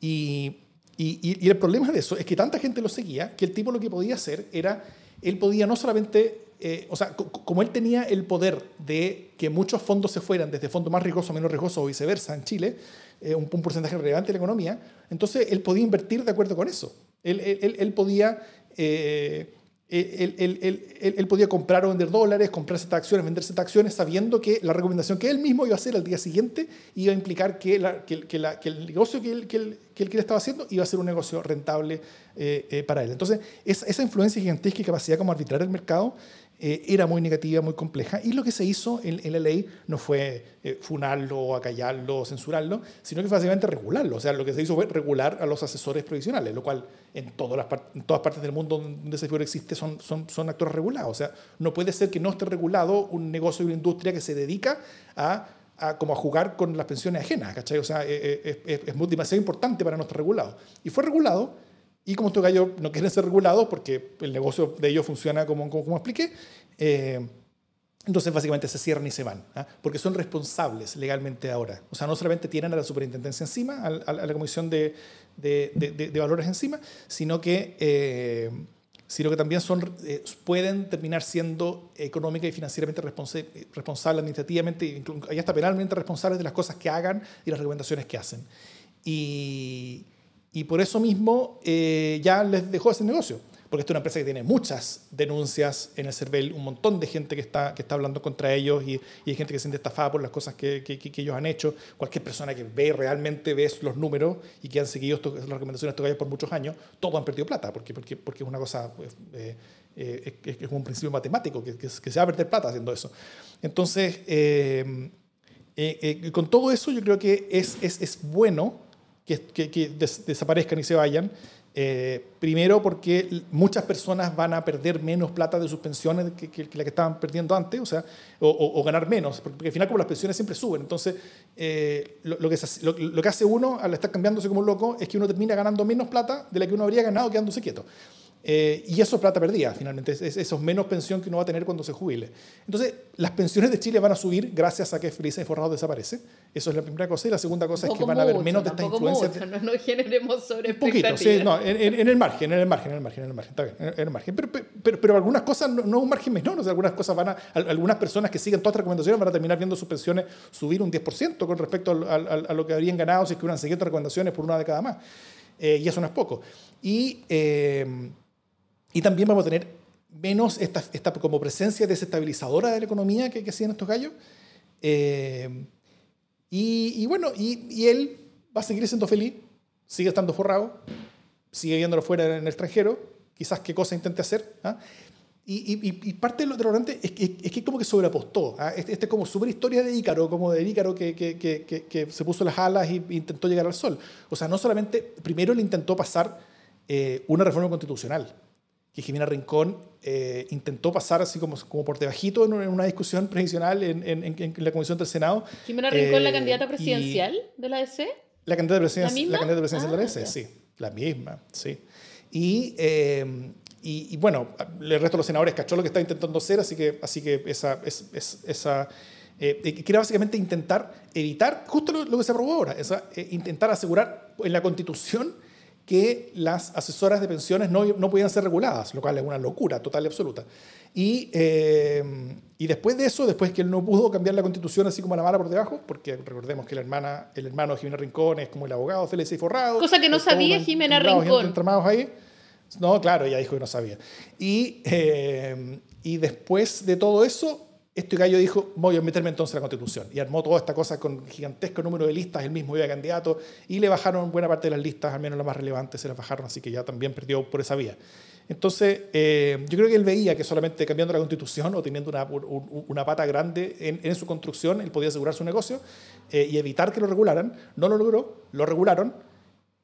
Y, y, el problema de eso es que tanta gente lo seguía que el tipo lo que podía hacer era, él podía no solamente, eh, o sea, como él tenía el poder de que muchos fondos se fueran desde fondos más riesgosos a menos riesgosos o viceversa en Chile, eh, un, porcentaje relevante de la economía, entonces él podía invertir de acuerdo con eso. Él, él, él podía... Eh, él, él, podía comprar o vender dólares, comprarse estas acciones, venderse estas acciones, sabiendo que la recomendación que él mismo iba a hacer al día siguiente iba a implicar que, el negocio que él, que, estaba haciendo iba a ser un negocio rentable eh, eh, para él. Entonces, esa, esa influencia gigantesca y capacidad como arbitrar el mercado eh, era muy negativa, muy compleja, y lo que se hizo en, la ley no fue eh, funarlo, acallarlo, censurarlo, sino que básicamente regularlo. O sea, lo que se hizo fue regular a los asesores provisionales, lo cual en, todas las en todas partes del mundo donde ese figura existe son, son, son actores regulados. O sea, no puede ser que no esté regulado un negocio y una industria que se dedica a a, como a jugar con las pensiones ajenas, ¿cachai? O sea, eh, es, es, es, demasiado importante para nuestro regulado. Y fue regulado y como estos gallos no quieren ser regulados porque el negocio de ellos funciona como, como, como expliqué, eh, entonces básicamente se cierran y se van, ¿ah? porque son responsables legalmente ahora. O sea, no solamente tienen a la superintendencia encima, a, a la comisión de, de, de, de, valores encima, sino que, eh, sino que también son, eh, pueden terminar siendo económica y financieramente responsables, responsable administrativamente y hasta penalmente responsables de las cosas que hagan y las recomendaciones que hacen. Y y por eso mismo eh, ya les dejó ese negocio. Porque esta es una empresa que tiene muchas denuncias en el CERVEL, un montón de gente que está, que está hablando contra ellos y, y hay gente que se siente estafada por las cosas que, que, que, ellos han hecho. Cualquier persona que ve realmente ve los números y que han seguido esto, las recomendaciones de estos por muchos años, todos han perdido plata, porque, porque, porque es una cosa, pues, eh, eh, es, es, un principio matemático, que, que, se va a perder plata haciendo eso. Entonces, eh, eh, con todo eso yo creo que es, es, es bueno que, que, que des, desaparezcan y se vayan. Eh, primero porque muchas personas van a perder menos plata de sus pensiones que, que, la que estaban perdiendo antes, o sea, o, ganar menos, porque al final como las pensiones siempre suben, entonces eh, lo, lo, que lo, lo, que hace uno al estar cambiándose como un loco es que uno termina ganando menos plata de la que uno habría ganado quedándose quieto. Eh, y eso es plata perdida, finalmente, es, es, eso es menos pensión que uno va a tener cuando se jubile. Entonces, las pensiones de Chile van a subir gracias a que Felices y Forrado desaparece. Eso es la primera cosa. Y la segunda cosa es que van a haber menos de estas influencias. Mucho, no, no generemos sobre Un poquito, sí, no, en, en, en, el margen, en el margen, en el margen, en el margen, está bien, en el margen. Pero, pero, pero algunas cosas no, no un margen menor, o sea, algunas cosas van a, algunas personas que siguen todas las recomendaciones van a terminar viendo sus pensiones subir un 10% con respecto a, a, a, lo que habrían ganado si es que hubieran seguido recomendaciones por una década más. Eh, y eso no es poco. Y. Eh, y también vamos a tener menos esta, esta como presencia desestabilizadora de la economía que, que hacían estos gallos. Eh, y, y, bueno, y, y, él va a seguir siendo feliz, sigue estando forrado, sigue viéndolo fuera en el extranjero, quizás qué cosa intente hacer. ¿ah? Y, y, parte de lo relevante es que, es que como que sobreapostó. ¿ah? Este, este, es como super historia de Ícaro, como de Ícaro que, que, que, que, se puso las alas e intentó llegar al sol. O sea, no solamente, primero le intentó pasar eh, una reforma constitucional, que Jimena Rincón eh, intentó pasar así como, como por debajito en una discusión previsional en, en, en, la Comisión del Senado. ¿Jimena Rincón, eh, la candidata presidencial y, de la DC? La candidata presidencial, ¿La, la candidata presidencial ah, de la DC, sí, la misma, sí. Y, eh, y, y, bueno, el resto de los senadores cachó lo que estaba intentando hacer, así que, así que esa... Es, es, esa eh, que era básicamente intentar evitar justo lo, lo que se aprobó ahora, esa, eh, intentar asegurar en la Constitución que las asesoras de pensiones no, no podían ser reguladas, lo cual es una locura total y absoluta. Y, eh, y después de eso, después que él no pudo cambiar la constitución así como a la mala por debajo, porque recordemos que la hermana, el hermano de Jimena Rincón es como el abogado Félix y Forrado. Cosa que no sabía Jimena Rincón. Ahí. No, claro, ella dijo que no sabía. Y, eh, y después de todo eso, este gallo dijo, voy a meterme entonces en la Constitución. Y armó toda esta cosa con gigantesco número de listas, el mismo iba candidato, y le bajaron buena parte de las listas, al menos las más relevantes se las bajaron, así que ya también perdió por esa vía. Entonces, eh, yo creo que él veía que solamente cambiando la Constitución o teniendo una, pata grande en, su construcción, él podía asegurar su negocio eh, y evitar que lo regularan. No lo logró, lo regularon,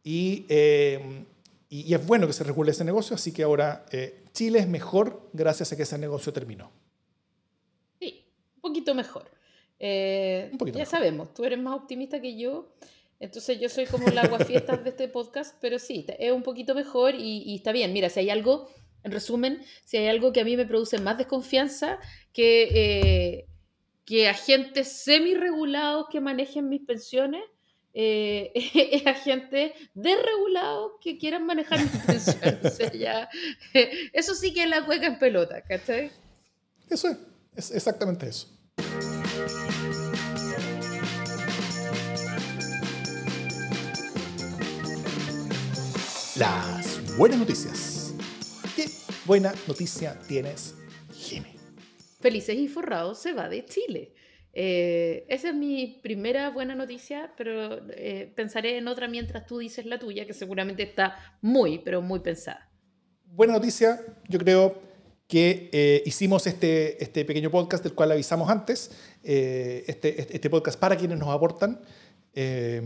eh, y, y, es bueno que se regule ese negocio, así que ahora Chile es mejor gracias a que ese negocio terminó poquito mejor. Eh, un poquito ya sabemos, tú eres más optimista que yo, entonces yo soy como la aguafiestas de este podcast, pero sí, es un poquito mejor y, y, está bien. Mira, si hay algo, en resumen, si hay algo que a mí me produce más desconfianza que, eh, que agentes semi-regulados que manejen mis pensiones, eh, es agentes desregulados que quieran manejar mis pensiones. o sea, ya, eso sí que es la cueca en pelota, ¿cachai? Eso es, es exactamente eso. Las buenas noticias. ¿Qué buena noticia tienes, Jimmy? Felices y Forrados se va de Chile. Eh, esa es mi primera buena noticia, pero eh, pensaré en otra mientras tú dices la tuya, que seguramente está muy, pero muy pensada. Buena noticia, yo creo que eh, hicimos este, este pequeño podcast del cual avisamos antes, eh, este, este, este, podcast para quienes nos aportan, eh,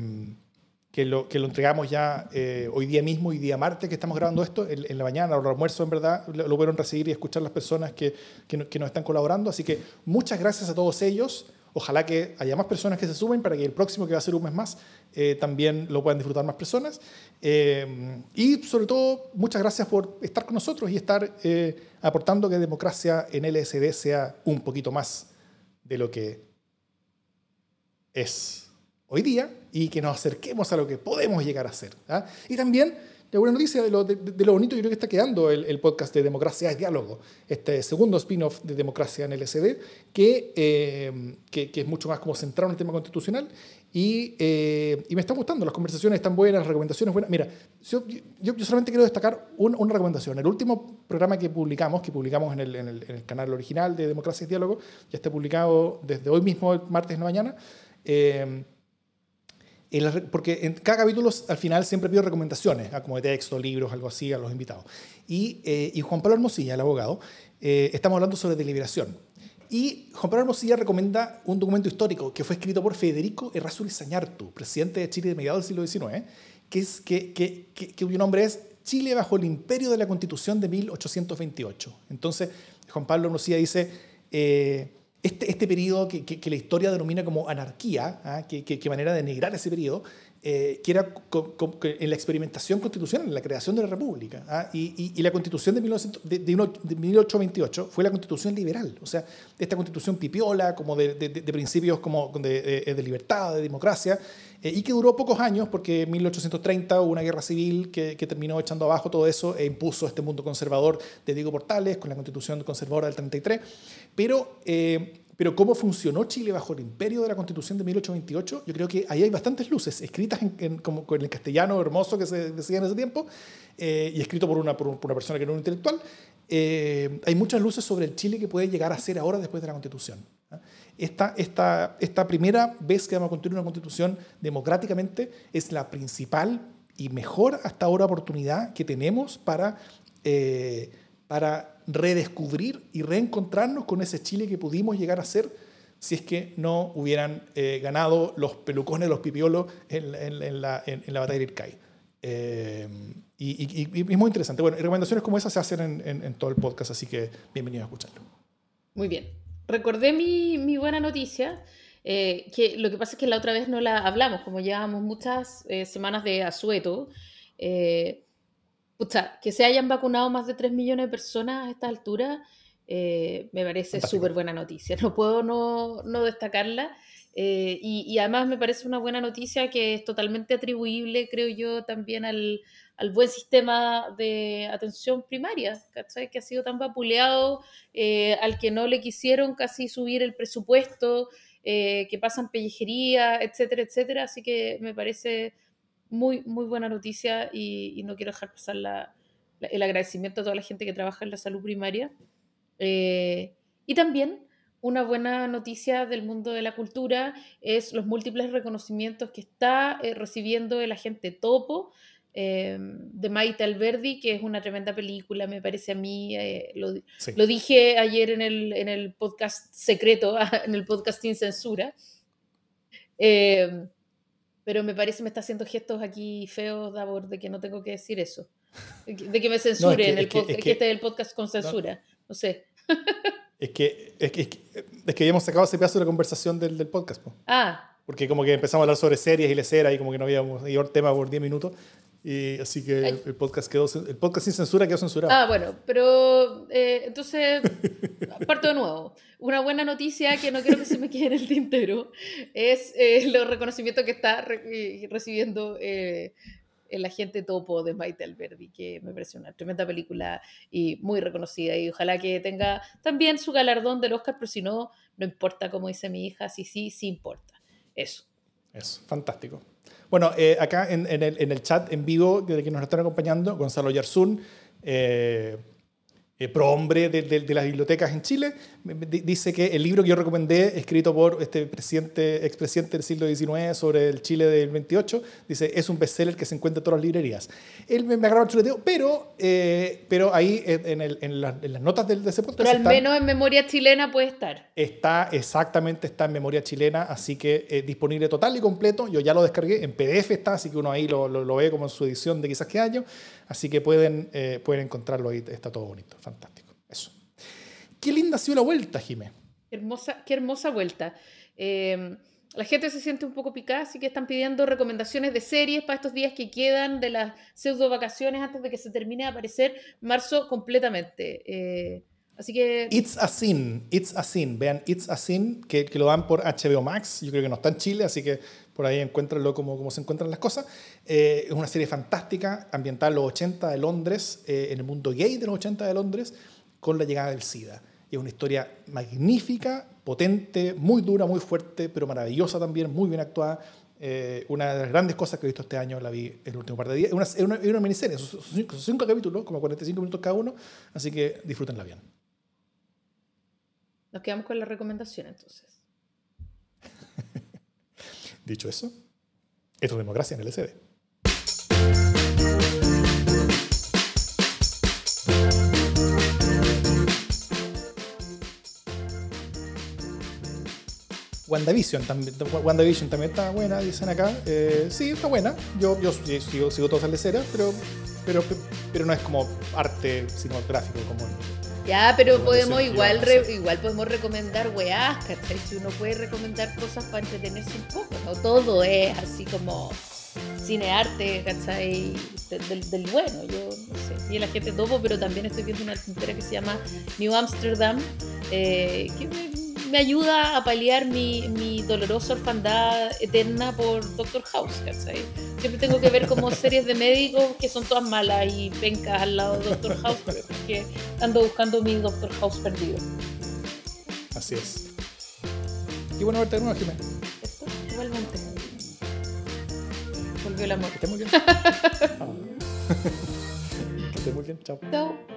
que, lo, que lo entregamos ya hoy día mismo, hoy día martes que estamos grabando esto, en, la mañana o el almuerzo en verdad, lo, lo, pudieron recibir y escuchar las personas que, que, que nos están colaborando, así que muchas gracias a todos ellos. Ojalá que haya más personas que se sumen para que el próximo, que va a ser un mes más, eh, también lo puedan disfrutar más personas. Eh, y sobre todo, muchas gracias por estar con nosotros y estar eh, aportando que democracia en LSD sea un poquito más de lo que es hoy día y que nos acerquemos a lo que podemos llegar a ser. ¿ah? Y también la buena noticia de lo, de, de lo, bonito yo creo que está quedando el, el, podcast de Democracia es Diálogo, este segundo spin-off de Democracia en LSD, que, eh, que, que, es mucho más como centrado en el tema constitucional y, eh, y, me está gustando, las conversaciones están buenas, las recomendaciones buenas. Mira, yo, yo, yo solamente quiero destacar una, una, recomendación. El último programa que publicamos, que publicamos en el, en el, en el canal original de Democracia y Diálogo, ya está publicado desde hoy mismo, martes de la mañana. Eh, porque en cada capítulo al final siempre pido recomendaciones, ¿ah? como de texto, libros, algo así, a los invitados. Y, eh, y Juan Pablo Hermosilla, el abogado, eh, estamos hablando sobre deliberación. Y Juan Pablo Hermosilla recomienda un documento histórico que fue escrito por Federico Errázuriz Sañartu, presidente de Chile de mediados del siglo XIX, que es, que, que, que, cuyo nombre es Chile bajo el imperio de la Constitución de 1828. Entonces, Juan Pablo Hermosilla dice... Eh, este, este periodo que, que, que, la historia denomina como anarquía, ¿ah? que, que, manera de negrar ese periodo, eh, que era en la experimentación constitucional, en la creación de la República. ¿ah? Y, y, y, la constitución de, 1900, de, de, 1828 fue la constitución liberal, o sea, esta constitución pipiola, como de, de principios como de, libertad, de democracia, eh, y que duró pocos años porque en 1830 hubo una guerra civil que, terminó echando abajo todo eso e impuso este mundo conservador de Diego Portales con la constitución conservadora del 33. Pero... Eh, pero cómo funcionó Chile bajo el imperio de la Constitución de 1828, yo creo que ahí hay bastantes luces, escritas en, en como en el castellano hermoso que se decía en ese tiempo, eh, y escrito por una, por una persona que no era un intelectual. Eh, hay muchas luces sobre el Chile que puede llegar a ser ahora después de la Constitución. Esta, esta, esta primera vez que vamos a construir una Constitución democráticamente es la principal y mejor hasta ahora oportunidad que tenemos para... Eh, para redescubrir y reencontrarnos con ese Chile que pudimos llegar a ser si es que no hubieran eh, ganado los pelucones, los pipiolos en, en, en, la, en la, batalla de Ircay. Eh, y, y, y, es muy interesante. Bueno, recomendaciones como esas se hacen en, todo el podcast, así que bienvenidos a escucharlo. Muy bien. Recordé mi, mi buena noticia, eh, que lo que pasa es que la otra vez no la hablamos, como llevamos muchas eh, semanas de asueto. Eh, pucha, que se hayan vacunado más de 3 millones de personas a esta altura, eh, me parece súper buena noticia. No puedo no, no destacarla. Eh, y, y, además me parece una buena noticia que es totalmente atribuible, creo yo, también al, al buen sistema de atención primaria, ¿cachai? Que ha sido tan vapuleado, eh, al que no le quisieron casi subir el presupuesto, que pasan pellejería, etcétera, etcétera. Así que me parece muy, muy buena noticia y, y no quiero dejar pasar la, el agradecimiento a toda la gente que trabaja en la salud primaria. Eh, y también una buena noticia del mundo de la cultura es los múltiples reconocimientos que está eh, recibiendo el agente Topo eh, de Maite Alberdi, que es una tremenda película, me parece a mí. Lo, lo, dije ayer en el, en el, podcast secreto, en el podcast sin censura. Pero me parece me está haciendo gestos aquí feos, Davor, de que no tengo que decir eso. De que me censuren, el que, este es el podcast con censura. No, sé. Es que, es que, es que, habíamos sacado ese pedazo de la conversación del, del podcast. Ah. Porque como que empezamos a hablar sobre series y lecera y como que no habíamos ido el tema por 10 minutos. Y así que el, podcast quedó, el podcast sin censura quedó censurado. Ah, bueno, pero eh, entonces parto de nuevo. Una buena noticia que no quiero que se me quede en el tintero es eh, los reconocimientos que está recibiendo eh, el agente topo de Maite Alberdi, que me parece una tremenda película y muy reconocida. Y ojalá que tenga también su galardón del Oscar, pero si no, no importa, como dice mi hija, sí, sí, sí importa. Eso. Eso, fantástico. Bueno, eh, acá en, el, en, el, chat en vivo, de que nos están acompañando, Gonzalo Yarzún, eh, eh, pro hombre de, de, las bibliotecas en Chile, dice que el libro que yo recomendé, escrito por este presidente, expresidente del siglo XIX sobre el Chile del 28, dice, es un bestseller que se encuentra en todas las librerías. Él me, me agarraba el chuleteo, pero, eh, pero ahí en, el, en, las notas de, de, ese podcast... Pero al menos en memoria chilena puede estar. Está, exactamente, está en memoria chilena, así que eh, disponible total y completo. Yo ya lo descargué, en PDF está, así que uno ahí lo, lo, lo ve como en su edición de quizás qué año. Así que pueden, eh, pueden encontrarlo ahí, está todo bonito, fantástico. Eso. Qué linda ha sido la vuelta, Jimé. Hermosa, qué hermosa vuelta. Em, la gente se siente un poco picada, así que están pidiendo recomendaciones de series para estos días que quedan de las pseudo vacaciones antes de que se termine de aparecer marzo completamente. Eh, así que. It's a Sin, It's a Sin. Vean It's a Sin, que, que, lo dan por HBO Max. Yo creo que no está en Chile, así que por ahí encuéntranlo como, como se encuentran las cosas. Eh, es una serie fantástica, ambiental en los 80 de Londres, eh, en el mundo gay de los 80 de Londres, con la llegada del SIDA. es una historia magnífica, potente, muy dura, muy fuerte, pero maravillosa también, muy bien actuada. Eh, una de las grandes cosas que he visto este año, la vi el último par de días. Es una, una, miniserie, son cinco, cinco, capítulos, como 45 minutos cada uno, así que disfrútenla bien. Nos quedamos con la recomendación entonces. Dicho eso, esto es democracia en el SD. WandaVision también, WandaVision también está buena, dicen acá. Eh, sí, está buena. Yo, yo sigo, sigo todas las leceras, pero, pero, pero no es como arte cinematográfico como ya, pero podemos igual igual podemos recomendar weás, ¿cachai? Si uno puede recomendar cosas para entretenerse un poco, no todo es así como cinearte, ¿cachai? Del, del, bueno, yo no sé, y la gente topo, pero también estoy viendo una tintera que se llama New Amsterdam, eh, que me me ayuda a paliar mi, mi dolorosa orfandad eterna por Doctor House, ¿cachai? Siempre tengo que ver como series de médicos que son todas malas y pencas al lado de Doctor House, porque ando buscando mi Doctor House perdido. Así es. Qué bueno verte de nuevo, Jimena. Esto, igualmente. Volvió el amor. Que esté muy bien. que esté muy bien. Chao. Chao.